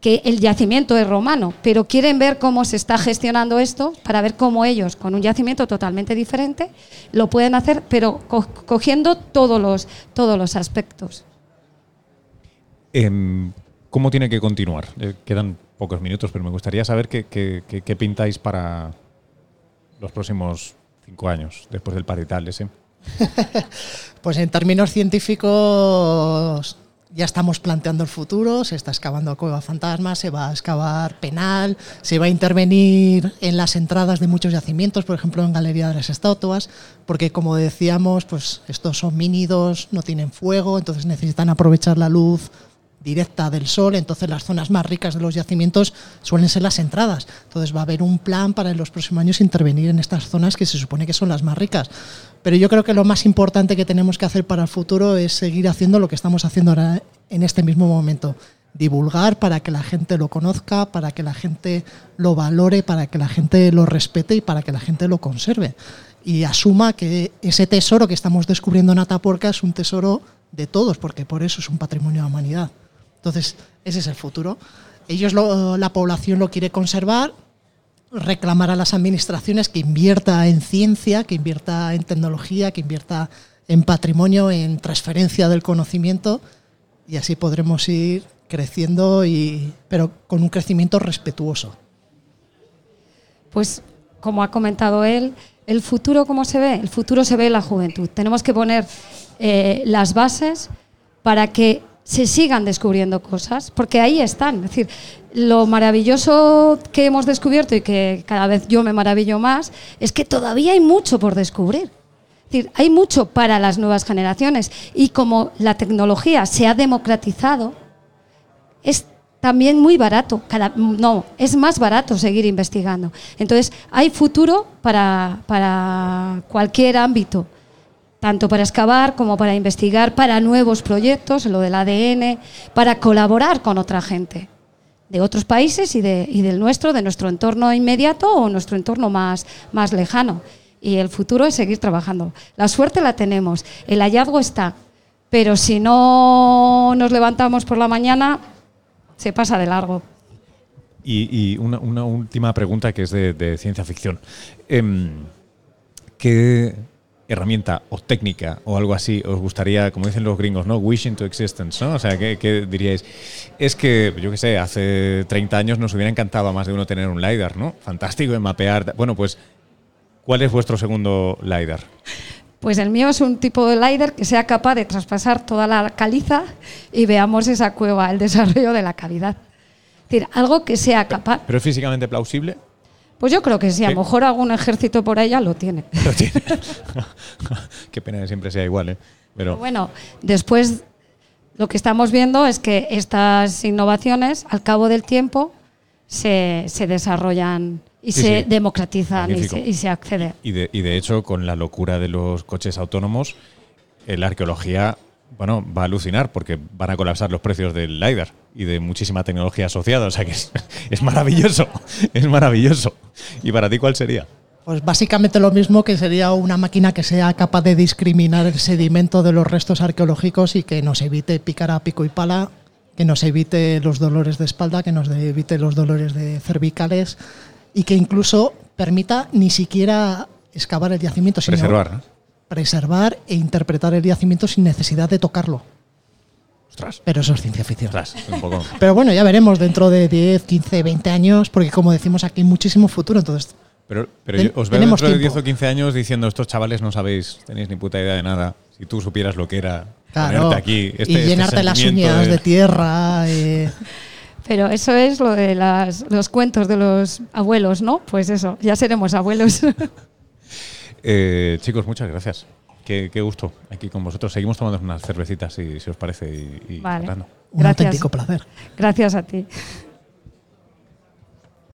que el yacimiento es romano, pero quieren ver cómo se está gestionando esto para ver cómo ellos, con un yacimiento totalmente diferente, lo pueden hacer, pero co- cogiendo todos los, todos los aspectos. ¿Cómo tiene que continuar? Eh, quedan pocos minutos, pero me gustaría saber qué, pintáis para los próximos cinco años, después del parital ese. [laughs] Pues en términos científicos ya estamos planteando el futuro, se está excavando cueva fantasma, se va a excavar penal, se va a intervenir en las entradas de muchos yacimientos, por ejemplo en Galería de las Estatuas, porque como decíamos, pues estos son mínidos, no tienen fuego, entonces necesitan aprovechar la luz directa del sol, entonces las zonas más ricas de los yacimientos suelen ser las entradas. Entonces va a haber un plan para en los próximos años intervenir en estas zonas que se supone que son las más ricas. Pero yo creo que lo más importante que tenemos que hacer para el futuro es seguir haciendo lo que estamos haciendo ahora en este mismo momento. Divulgar para que la gente lo conozca, para que la gente lo valore, para que la gente lo respete y para que la gente lo conserve. Y asuma que ese tesoro que estamos descubriendo en Atapuerca es un tesoro de todos, porque por eso es un patrimonio de la humanidad. Entonces, ese es el futuro. Ellos, lo- la población lo quiere conservar, reclamar a las administraciones que invierta en ciencia, que invierta en tecnología, que invierta en patrimonio, en transferencia del conocimiento, y así podremos ir creciendo, y, pero con un crecimiento respetuoso. Pues como ha comentado él, el futuro, ¿cómo se ve? El futuro se ve en la juventud. Tenemos que poner eh, las bases para que se sigan descubriendo cosas, porque ahí están. Es decir, lo maravilloso que hemos descubierto y que cada vez yo me maravillo más es que todavía hay mucho por descubrir. Es decir, hay mucho para las nuevas generaciones y como la tecnología se ha democratizado, es también muy barato. No, es más barato seguir investigando. Entonces, hay futuro para, para cualquier ámbito, tanto para excavar como para investigar, para nuevos proyectos, lo del ADN, para colaborar con otra gente de otros países y, de, del nuestro, de nuestro entorno inmediato o nuestro entorno más, más lejano. Y el futuro es seguir trabajando. La suerte la tenemos, el hallazgo está, pero si no nos levantamos por la mañana, se pasa de largo. Y, una, última pregunta que es de, de ciencia ficción. Em, ¿Qué herramienta o técnica o algo así os gustaría, como dicen los gringos, ¿no? Wish into existence, ¿no? O sea, ¿qué, qué diríais? Es que, yo qué sé, hace 30 años nos hubiera encantado a más de uno tener un LiDAR, ¿no? Fantástico en mapear. Bueno, pues, ¿cuál es vuestro segundo LiDAR? Pues el mío es un tipo de LiDAR que sea capaz de traspasar toda la caliza y veamos esa cueva, el desarrollo de la cavidad. Es decir, algo que sea capaz. ¿Pero es físicamente plausible? Pues yo creo que sí, a lo mejor algún ejército por ya lo tiene. [laughs] Lo tiene. [laughs] Qué pena que siempre sea igual, ¿eh? Pero Pero, bueno, después lo que estamos viendo es que estas innovaciones, al cabo del tiempo, se, se desarrollan y Sí, se sí. democratizan y se, y se accede. y, de, y de hecho, con la locura de los coches autónomos, eh, la arqueología bueno, va a alucinar porque van a colapsar los precios del LiDAR y de muchísima tecnología asociada. O sea que es, [laughs] es maravilloso, [laughs] es maravilloso. ¿Y para ti cuál sería? Pues básicamente lo mismo que sería una máquina que sea capaz de discriminar el sedimento de los restos arqueológicos y que nos evite picar a pico y pala, que nos evite los dolores de espalda, que nos evite los dolores de cervicales y que incluso permita ni siquiera excavar el yacimiento, sino Preservar. ¿no? preservar e interpretar el yacimiento sin necesidad de tocarlo. Ostras, Pero eso es ciencia ficción. ostras, un poco. Pero bueno, ya veremos dentro de 10, 15, 20 años, porque como decimos aquí hay muchísimo futuro, entonces Pero, pero Ten- yo os veo dentro de tiempo. 10 o 15 años diciendo, estos chavales no sabéis, tenéis ni puta idea de nada. Si tú supieras lo que era Claro, ponerte aquí, este, y este llenarte las uñas de, tierra. eh, [laughs] Pero eso es lo de las- los cuentos de los abuelos, ¿no? Pues eso, ya seremos abuelos. [laughs] Eh, chicos, muchas gracias. Qué, qué gusto aquí con vosotros. Seguimos tomando unas cervecitas, si, si os parece, y, y Vale. un Gracias. auténtico placer. Gracias a ti.